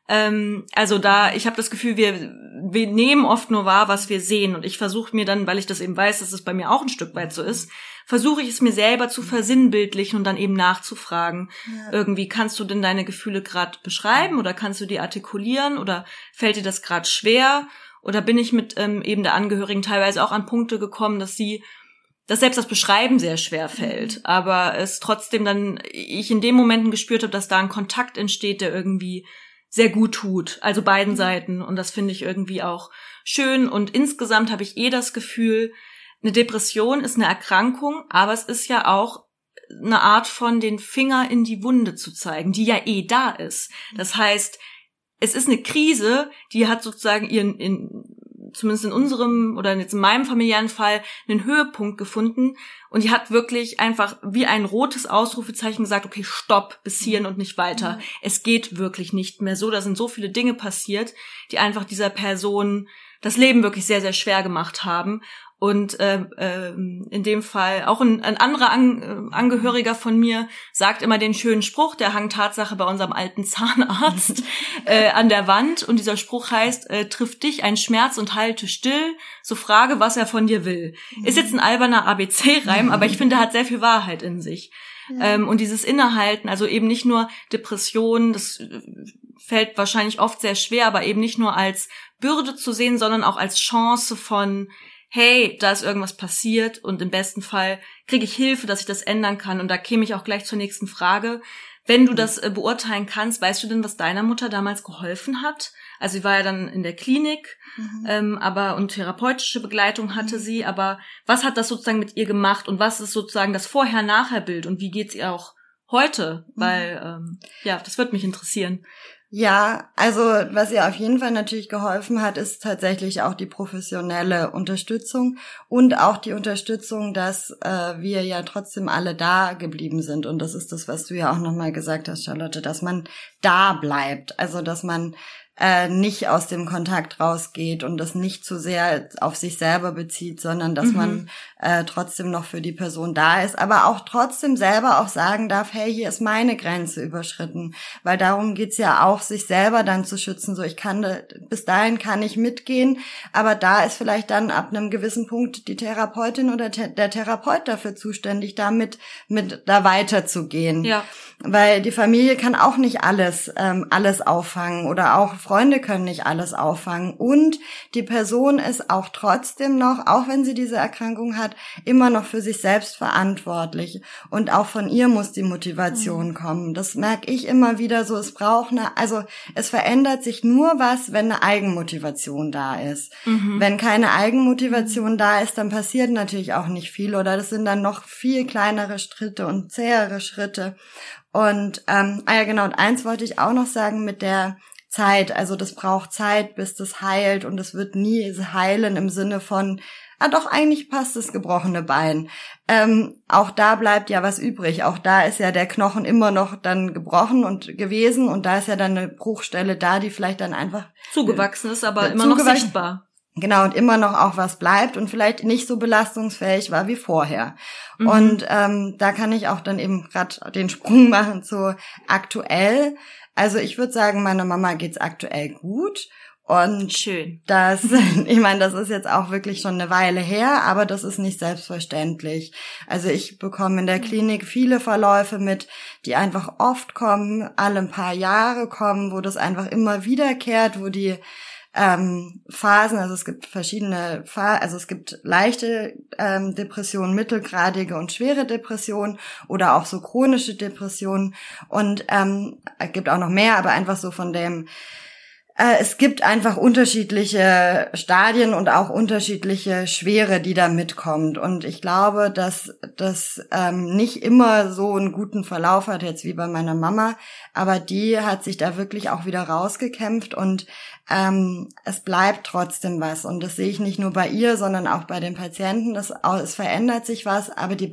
Ähm, also da, ich habe das Gefühl, wir, wir nehmen oft nur wahr, was wir sehen. Und ich versuche mir dann, weil ich das eben weiß, dass es bei mir auch ein Stück weit so ist, versuche ich es mir selber zu versinnbildlichen und dann eben nachzufragen. Ja. Irgendwie, kannst du denn deine Gefühle gerade beschreiben oder kannst du die artikulieren oder fällt dir das gerade schwer? Oder bin ich mit ähm, eben der Angehörigen teilweise auch an Punkte gekommen, dass sie dass selbst das Beschreiben sehr schwer fällt, mhm. aber es trotzdem dann ich in dem Momenten gespürt habe, dass da ein Kontakt entsteht, der irgendwie sehr gut tut, also beiden mhm. Seiten und das finde ich irgendwie auch schön und insgesamt habe ich eh das Gefühl, eine Depression ist eine Erkrankung, aber es ist ja auch eine Art von den Finger in die Wunde zu zeigen, die ja eh da ist. Das heißt, es ist eine Krise, die hat sozusagen ihren, in, zumindest in unserem oder jetzt in meinem familiären Fall, einen Höhepunkt gefunden und die hat wirklich einfach wie ein rotes Ausrufezeichen gesagt, okay, stopp, bis hierhin und nicht weiter. Mhm. Es geht wirklich nicht mehr so. Da sind so viele Dinge passiert, die einfach dieser Person das Leben wirklich sehr, sehr schwer gemacht haben. Und äh, äh, in dem Fall auch ein, ein anderer An äh, Angehöriger von mir sagt immer den schönen Spruch, der hang Tatsache bei unserem alten Zahnarzt äh, an der Wand. Und dieser Spruch heißt, äh, trifft dich ein Schmerz und halte still, so frage, was er von dir will. Ist jetzt ein alberner ABC-Reim, aber ich finde, er hat sehr viel Wahrheit in sich. Ja. Ähm, und dieses Innehalten, also eben nicht nur Depressionen, das äh, fällt wahrscheinlich oft sehr schwer, aber eben nicht nur als Bürde zu sehen, sondern auch als Chance von hey, da ist irgendwas passiert und im besten Fall kriege ich Hilfe, dass ich das ändern kann. Und da käme ich auch gleich zur nächsten Frage. Wenn du das äh, beurteilen kannst, weißt du denn, was deiner Mutter damals geholfen hat? Also sie war ja dann in der Klinik, mhm. ähm, aber und therapeutische Begleitung hatte mhm. sie. Aber was hat das sozusagen mit ihr gemacht und was ist sozusagen das Vorher-Nachher-Bild und wie geht's ihr auch heute? Mhm. Weil ähm, ja, das wird mich interessieren. Ja, also was ihr auf jeden Fall natürlich geholfen hat, ist tatsächlich auch die professionelle Unterstützung und auch die Unterstützung, dass äh, wir ja trotzdem alle da geblieben sind. Und das ist das, was du ja auch nochmal gesagt hast, Charlotte, dass man da bleibt. Also dass man äh, nicht aus dem Kontakt rausgeht und das nicht zu sehr auf sich selber bezieht, sondern dass mhm. man äh, trotzdem noch für die Person da ist, aber auch trotzdem selber auch sagen darf, hey, hier ist meine Grenze überschritten, weil darum geht's ja auch, sich selber dann zu schützen. So, ich kann, bis dahin kann ich mitgehen, aber da ist vielleicht dann ab einem gewissen Punkt die Therapeutin oder der Therapeut dafür zuständig, damit mit da weiterzugehen. Ja. Weil die Familie kann auch nicht alles, ähm, alles auffangen oder auch Freunde können nicht alles auffangen. Und die Person ist auch trotzdem noch, auch wenn sie diese Erkrankung hat, immer noch für sich selbst verantwortlich. Und auch von ihr muss die Motivation mhm. kommen. Das merke ich immer wieder so. Es braucht eine, also es verändert sich nur was, wenn eine Eigenmotivation da ist. Mhm. Wenn keine Eigenmotivation da ist, dann passiert natürlich auch nicht viel oder das sind dann noch viel kleinere Schritte und zähere Schritte. Und ähm, ah ja genau, und eins wollte ich auch noch sagen mit der Zeit. Also das braucht Zeit, bis das heilt und es wird nie heilen im Sinne von, ah doch, eigentlich passt das gebrochene Bein. Ähm, auch da bleibt ja was übrig. Auch da ist ja der Knochen immer noch dann gebrochen und gewesen und da ist ja dann eine Bruchstelle da, die vielleicht dann einfach zugewachsen ist, aber immer noch sichtbar. Genau, und immer noch auch was bleibt und vielleicht nicht so belastungsfähig war wie vorher. Mhm. Und ähm, da kann ich auch dann eben gerade den Sprung machen zu aktuell. Also ich würde sagen, meiner Mama geht's aktuell gut. Und Schön. das, ich meine, das ist jetzt auch wirklich schon eine Weile her, aber das ist nicht selbstverständlich. Also ich bekomme in der Klinik viele Verläufe mit, die einfach oft kommen, alle ein paar Jahre kommen, wo das einfach immer wiederkehrt, wo die ähm, Phasen, also es gibt verschiedene Phasen, also es gibt leichte ähm, Depressionen, mittelgradige und schwere Depressionen oder auch so chronische Depressionen und ähm, es gibt auch noch mehr, aber einfach so von dem es gibt einfach unterschiedliche Stadien und auch unterschiedliche Schwere, die da mitkommt. Und ich glaube, dass das ähm, nicht immer so einen guten Verlauf hat, jetzt wie bei meiner Mama, aber die hat sich da wirklich auch wieder rausgekämpft und ähm, es bleibt trotzdem was. Und das sehe ich nicht nur bei ihr, sondern auch bei den Patienten. Das, es verändert sich was, aber die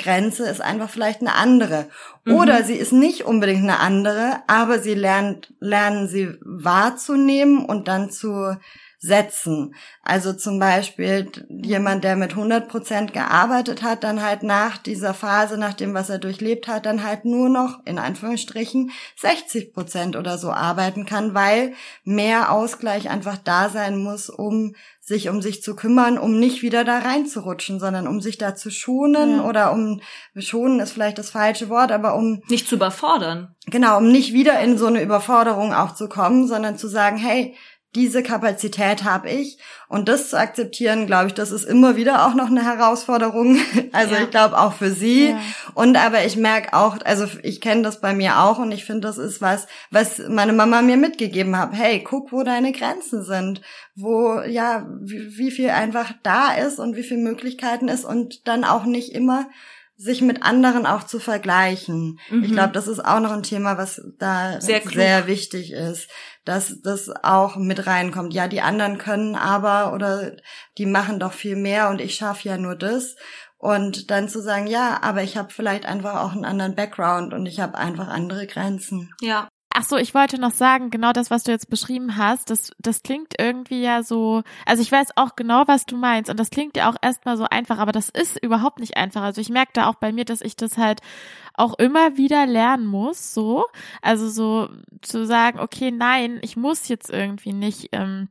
Belastungsgrenze ist einfach vielleicht eine andere. Mhm. Oder sie ist nicht unbedingt eine andere, aber sie lernt, lernen sie wahrzunehmen und dann zu setzen. Also zum Beispiel jemand, der mit 100 Prozent gearbeitet hat, dann halt nach dieser Phase, nach dem, was er durchlebt hat, dann halt nur noch, in Anführungsstrichen, 60 Prozent oder so arbeiten kann, weil mehr Ausgleich einfach da sein muss, um sich um sich zu kümmern, um nicht wieder da reinzurutschen, sondern um sich da zu schonen ja. oder um schonen ist vielleicht das falsche Wort, aber um nicht zu überfordern. Genau, um nicht wieder in so eine Überforderung auch zu kommen, sondern zu sagen, hey, diese Kapazität habe ich. Und das zu akzeptieren, glaube ich, das ist immer wieder auch noch eine Herausforderung. Also ja. ich glaube auch für sie. Ja. Und aber ich merke auch, also ich kenne das bei mir auch und ich finde, das ist was, was meine Mama mir mitgegeben hat. Hey, guck, wo deine Grenzen sind, wo ja, wie, wie viel einfach da ist und wie viel Möglichkeiten ist und dann auch nicht immer sich mit anderen auch zu vergleichen. Mhm. Ich glaube, das ist auch noch ein Thema, was da sehr, sehr wichtig ist, dass das auch mit reinkommt. Ja, die anderen können aber oder die machen doch viel mehr und ich schaffe ja nur das. Und dann zu sagen, ja, aber ich habe vielleicht einfach auch einen anderen Background und ich habe einfach andere Grenzen. Ja, Ach so, ich wollte noch sagen, genau das, was du jetzt beschrieben hast, das, das klingt irgendwie ja so, also ich weiß auch genau, was du meinst und das klingt ja auch erstmal so einfach, aber das ist überhaupt nicht einfach. Also ich merke da auch bei mir, dass ich das halt auch immer wieder lernen muss, so, also so zu sagen, okay, nein, ich muss jetzt irgendwie nicht ähm,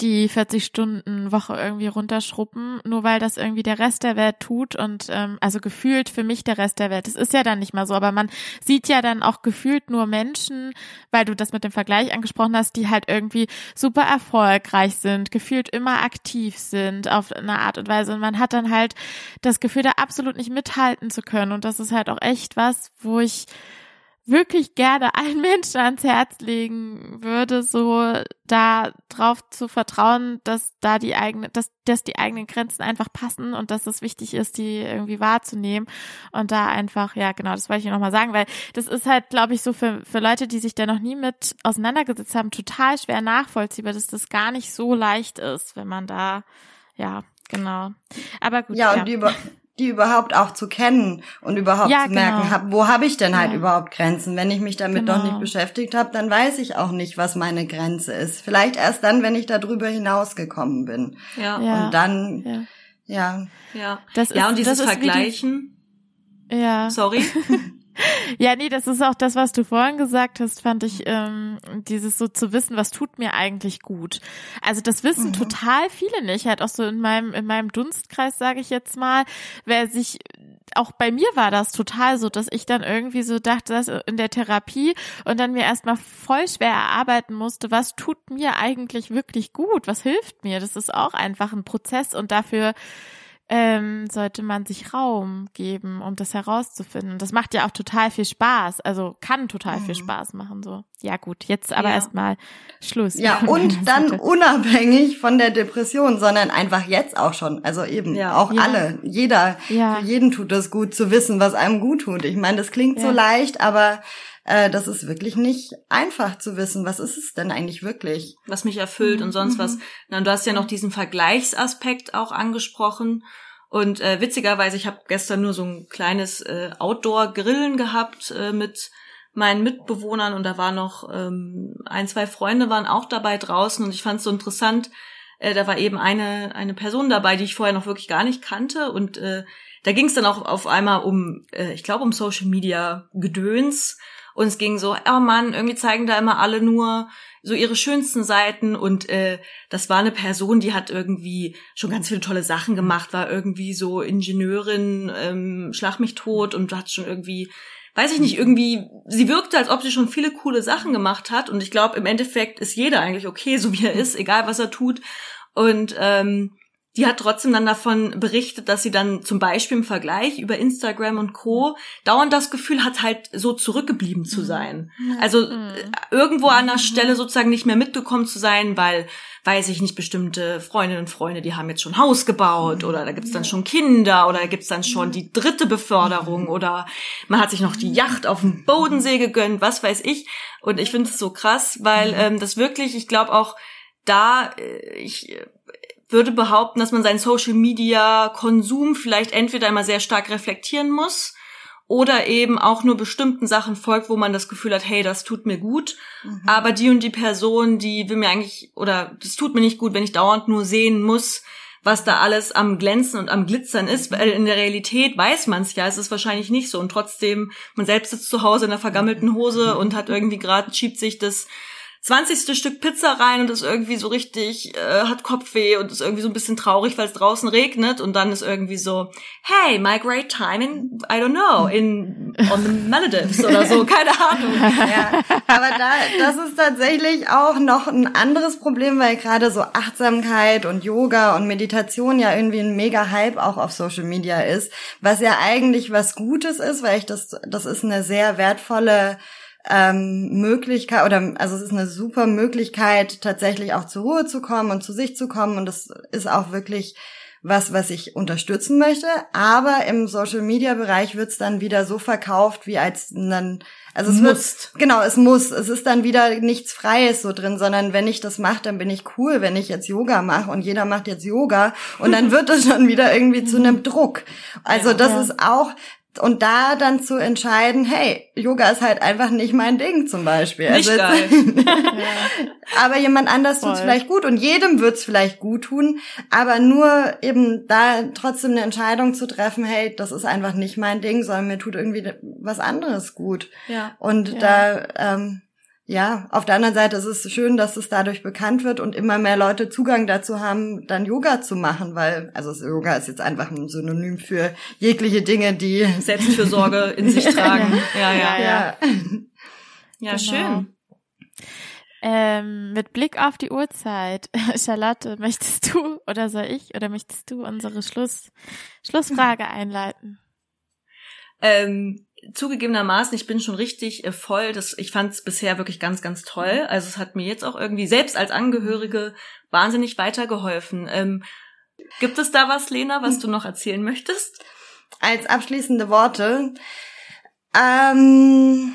die 40-Stunden-Woche irgendwie runterschruppen, nur weil das irgendwie der Rest der Welt tut und ähm, also gefühlt für mich der Rest der Welt. Das ist ja dann nicht mal so, aber man sieht ja dann auch gefühlt nur Menschen, weil du das mit dem Vergleich angesprochen hast, die halt irgendwie super erfolgreich sind, gefühlt immer aktiv sind auf eine Art und Weise und man hat dann halt das Gefühl, da absolut nicht mithalten zu können und das ist halt auch echt was, wo ich wirklich gerne allen Menschen ans Herz legen würde, so da drauf zu vertrauen, dass da die eigene, dass, dass die eigenen Grenzen einfach passen und dass es wichtig ist, die irgendwie wahrzunehmen und da einfach, ja genau, das wollte ich nochmal sagen, weil das ist halt, glaube ich, so für, für Leute, die sich da noch nie mit auseinandergesetzt haben, total schwer nachvollziehbar, dass das gar nicht so leicht ist, wenn man da, ja, genau. Aber gut. Ja, und ja. über die überhaupt auch zu kennen und überhaupt ja, zu merken, genau. hab, wo habe ich denn halt ja. überhaupt Grenzen? Wenn ich mich damit genau. noch nicht beschäftigt habe, dann weiß ich auch nicht, was meine Grenze ist. Vielleicht erst dann, wenn ich darüber hinausgekommen bin. Ja. Und dann, ja. Ja. Ja, das ist, ja und dieses Vergleichen. Die, ja. Sorry. Ja, nee, das ist auch das, was du vorhin gesagt hast, fand ich, ähm, dieses so zu wissen, was tut mir eigentlich gut. Also das wissen mhm. total viele nicht, halt auch so in meinem, in meinem Dunstkreis, sage ich jetzt mal, wer sich auch bei mir war das total so, dass ich dann irgendwie so dachte, dass in der Therapie und dann mir erstmal voll schwer erarbeiten musste, was tut mir eigentlich wirklich gut, was hilft mir. Das ist auch einfach ein Prozess und dafür ähm, sollte man sich Raum geben, um das herauszufinden. Das macht ja auch total viel Spaß, also kann total mhm. viel Spaß machen. So, ja gut, jetzt aber ja. erstmal Schluss. Ja und dann unabhängig von der Depression, sondern einfach jetzt auch schon. Also eben ja. auch ja. alle, jeder, ja. für jeden tut es gut zu wissen, was einem gut tut. Ich meine, das klingt so leicht, aber äh, das ist wirklich nicht einfach zu wissen, was ist es denn eigentlich wirklich? Was mich erfüllt mhm. und sonst was. Mhm. Na, du hast ja noch diesen Vergleichsaspekt auch angesprochen. Und äh, witzigerweise, ich habe gestern nur so ein kleines äh, Outdoor-Grillen gehabt äh, mit meinen Mitbewohnern und da war noch ähm, ein, zwei Freunde waren auch dabei draußen und ich fand es so interessant. Äh, da war eben eine eine Person dabei, die ich vorher noch wirklich gar nicht kannte und äh, da ging es dann auch auf einmal um, äh, ich glaube um Social Media Gedöns und es ging so, oh Mann, irgendwie zeigen da immer alle nur so ihre schönsten Seiten. Und äh, das war eine Person, die hat irgendwie schon ganz viele tolle Sachen gemacht, war irgendwie so Ingenieurin, ähm, schlag mich tot und hat schon irgendwie, weiß ich nicht, irgendwie, sie wirkte, als ob sie schon viele coole Sachen gemacht hat. Und ich glaube, im Endeffekt ist jeder eigentlich okay, so wie er ist, egal was er tut. Und ähm, die hat trotzdem dann davon berichtet, dass sie dann zum Beispiel im Vergleich über Instagram und Co. dauernd das Gefühl hat, halt so zurückgeblieben zu mhm. sein. Also mhm. irgendwo an der Stelle sozusagen nicht mehr mitgekommen zu sein, weil, weiß ich nicht, bestimmte Freundinnen und Freunde, die haben jetzt schon Haus gebaut oder da gibt's dann schon Kinder oder da gibt's dann schon die dritte Beförderung oder man hat sich noch die Yacht auf dem Bodensee gegönnt, was weiß ich. Und ich finde es so krass, weil ähm, das wirklich, ich glaube auch da, äh, ich würde behaupten, dass man seinen Social Media Konsum vielleicht entweder immer sehr stark reflektieren muss oder eben auch nur bestimmten Sachen folgt, wo man das Gefühl hat, hey, das tut mir gut, mhm. aber die und die Person, die will mir eigentlich oder das tut mir nicht gut, wenn ich dauernd nur sehen muss, was da alles am Glänzen und am Glitzern ist, weil in der Realität weiß man es ja, es ist wahrscheinlich nicht so. Und trotzdem man selbst sitzt zu Hause in einer vergammelten Hose und hat irgendwie gerade schiebt sich das 20. Stück Pizza rein und ist irgendwie so richtig, äh, hat Kopfweh und ist irgendwie so ein bisschen traurig, weil es draußen regnet und dann ist irgendwie so, hey, my great time in, I don't know, in, on the Maldives oder so, keine Ahnung. Ja, aber da, das ist tatsächlich auch noch ein anderes Problem, weil gerade so Achtsamkeit und Yoga und Meditation ja irgendwie ein mega Hype auch auf Social Media ist, was ja eigentlich was Gutes ist, weil ich das, das ist eine sehr wertvolle ähm, Möglichkeit oder also es ist eine super Möglichkeit tatsächlich auch zur Ruhe zu kommen und zu sich zu kommen und das ist auch wirklich was, was ich unterstützen möchte. Aber im Social Media Bereich wird's dann wieder so verkauft, wie als dann, also es muss. Genau, es muss. Es ist dann wieder nichts Freies so drin, sondern wenn ich das mache, dann bin ich cool. Wenn ich jetzt Yoga mache und jeder macht jetzt Yoga und dann wird es schon wieder irgendwie zu einem Druck. Also ja, das ja. ist auch, und da dann zu entscheiden, hey, Yoga ist halt einfach nicht mein Ding zum Beispiel. Nicht also geil. aber jemand anders tut es vielleicht gut und jedem wird es vielleicht gut tun, aber nur eben da trotzdem eine Entscheidung zu treffen, hey, das ist einfach nicht mein Ding, sondern mir tut irgendwie was anderes gut. Ja. Und ja. da ähm, ja, auf der anderen Seite ist es schön, dass es dadurch bekannt wird und immer mehr Leute Zugang dazu haben, dann Yoga zu machen, weil, also Yoga ist jetzt einfach ein Synonym für jegliche Dinge, die Selbstfürsorge in sich tragen. Ja, ja, ja. ja. Ja, Genau. schön. Ähm, mit Blick auf die Uhrzeit, Charlotte, möchtest du oder soll ich oder möchtest du unsere Schluss, Schlussfrage einleiten? Ähm, zugegebenermaßen, ich bin schon richtig äh, voll. Das, ich fand es bisher wirklich ganz, ganz toll. Also es hat mir jetzt auch irgendwie selbst als Angehörige wahnsinnig weitergeholfen. Ähm, gibt es da was, Lena, was du noch erzählen möchtest? als abschließende Worte. Ähm,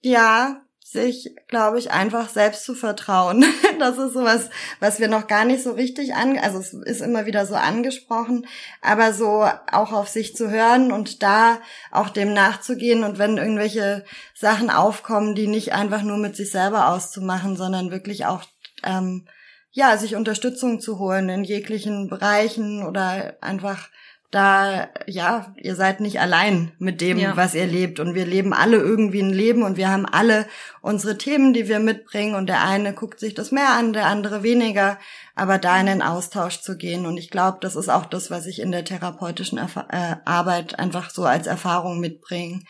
ja, sich, glaube ich, einfach selbst zu vertrauen. Das ist sowas, was wir noch gar nicht so richtig an, also es ist immer wieder so angesprochen, aber so auch auf sich zu hören und da auch dem nachzugehen und wenn irgendwelche Sachen aufkommen, die nicht einfach nur mit sich selber auszumachen, sondern wirklich auch ähm, ja, sich Unterstützung zu holen in jeglichen Bereichen oder einfach da, ja, ihr seid nicht allein mit dem, Ja. was ihr lebt. Und wir leben alle irgendwie ein Leben und wir haben alle unsere Themen, die wir mitbringen. Und der eine guckt sich das mehr an, der andere weniger. Aber da in den Austausch zu gehen. Und ich glaube, das ist auch das, was ich in der therapeutischen Erfa äh, Arbeit einfach so als Erfahrung mitbringe.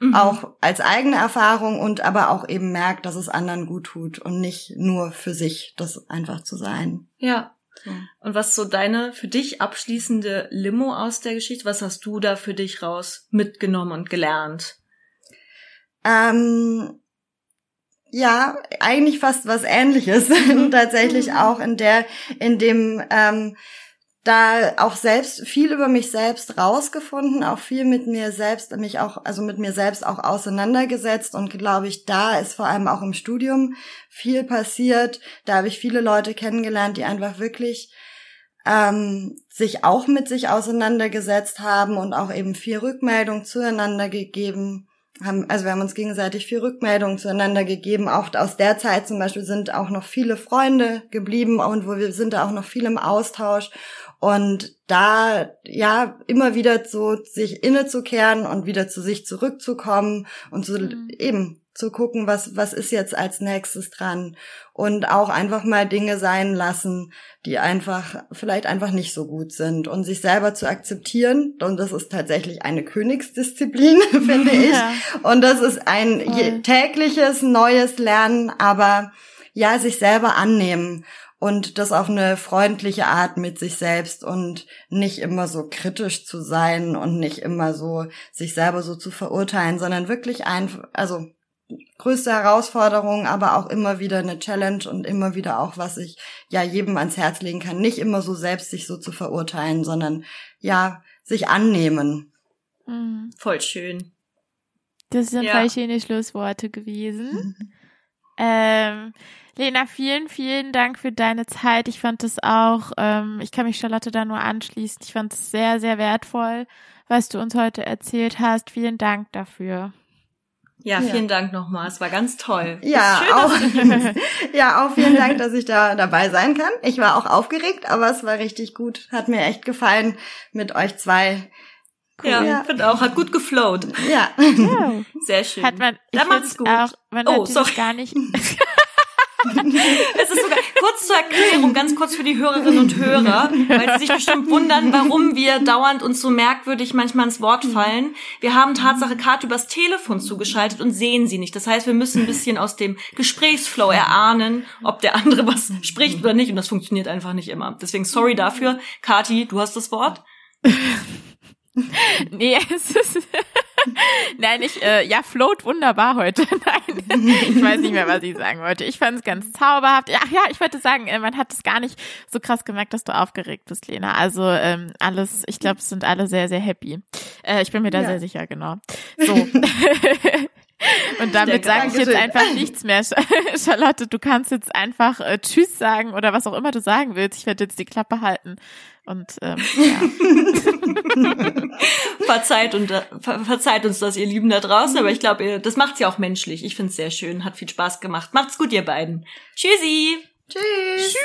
Mhm. Auch als eigene Erfahrung und aber auch eben merkt, dass es anderen gut tut und nicht nur für sich das einfach zu sein. Ja. Und was so deine für dich abschließende Limo aus der Geschichte? Was hast du da für dich raus mitgenommen und gelernt? Ähm, ja, eigentlich fast was ähnliches. Tatsächlich auch in der, in dem, ähm, da auch selbst viel über mich selbst rausgefunden, auch viel mit mir selbst, mich auch, also mit mir selbst auch auseinandergesetzt und glaube ich, da ist vor allem auch im Studium viel passiert. Da habe ich viele Leute kennengelernt, die einfach wirklich ähm, sich auch mit sich auseinandergesetzt haben und auch eben viel Rückmeldung zueinander gegeben haben, also wir haben uns gegenseitig viel Rückmeldung zueinander gegeben. Auch aus der Zeit zum Beispiel sind auch noch viele Freunde geblieben und wo wir sind da auch noch viel im Austausch. Und da, ja, immer wieder so sich innezukehren und wieder zu sich zurückzukommen und so Mhm. eben zu gucken, was, was ist jetzt als nächstes dran. Und auch einfach mal Dinge sein lassen, die einfach, vielleicht einfach nicht so gut sind und sich selber zu akzeptieren. Und das ist tatsächlich eine Königsdisziplin, finde ich. Ja. Und das ist ein Voll. tägliches neues Lernen, aber ja, sich selber annehmen und das auf eine freundliche Art mit sich selbst und nicht immer so kritisch zu sein und nicht immer so sich selber so zu verurteilen, sondern wirklich einfach, also größte Herausforderung, aber auch immer wieder eine Challenge und immer wieder auch, was ich ja jedem ans Herz legen kann, nicht immer so selbst sich so zu verurteilen, sondern ja, sich annehmen. Mhm. Voll schön. Das sind Ja. voll schöne Schlussworte gewesen. Ähm, Lena, vielen, vielen Dank für deine Zeit. Ich fand es auch, ähm, ich kann mich Charlotte da nur anschließen. Ich fand es sehr, sehr wertvoll, was du uns heute erzählt hast. Vielen Dank dafür. Ja, Ja. vielen Dank nochmal. Es war ganz toll. Ja, Schön, auch, ja, auch vielen Dank, dass ich da dabei sein kann. Ich war auch aufgeregt, aber es war richtig gut. Hat mir echt gefallen mit euch zwei. Ja, Ja. finde auch. Hat gut geflowt. Ja. Ja. Sehr schön. Hat man, ich Dann macht's gut. auch, man Oh, natürlich sorry. gar nicht. Es ist sogar kurz zur Erklärung, ganz kurz für die Hörerinnen und Hörer, weil sie sich bestimmt wundern, warum wir dauernd uns so merkwürdig manchmal ins Wort fallen. Wir haben Tatsache Karte übers Telefon zugeschaltet und sehen sie nicht. Das heißt, wir müssen ein bisschen aus dem Gesprächsflow erahnen, ob der andere was spricht oder nicht. Und das funktioniert einfach nicht immer. Deswegen sorry dafür. Kati, du hast das Wort. Nee, es ist. Nein, ich, äh, ja, float wunderbar heute. Nein, ich weiß nicht mehr, was ich sagen wollte. Ich fand es ganz zauberhaft. Ach ja, ich wollte sagen, äh, man hat es gar nicht so krass gemerkt, dass du aufgeregt bist, Lena. Also ähm, alles, ich glaube, es sind alle sehr, sehr happy. Äh, ich bin mir da Ja. sehr sicher, genau. So. Und damit sage ich jetzt einfach nichts mehr. Charlotte, du kannst jetzt einfach äh, Tschüss sagen oder was auch immer du sagen willst. Ich werde jetzt die Klappe halten. Und ähm, ja. Verzeiht, und, äh, ver verzeiht uns das, ihr Lieben da draußen. Aber ich glaube, das macht's ja auch menschlich. Ich find's sehr schön. Hat viel Spaß gemacht. Macht's gut, ihr beiden. Tschüssi. Tschüss.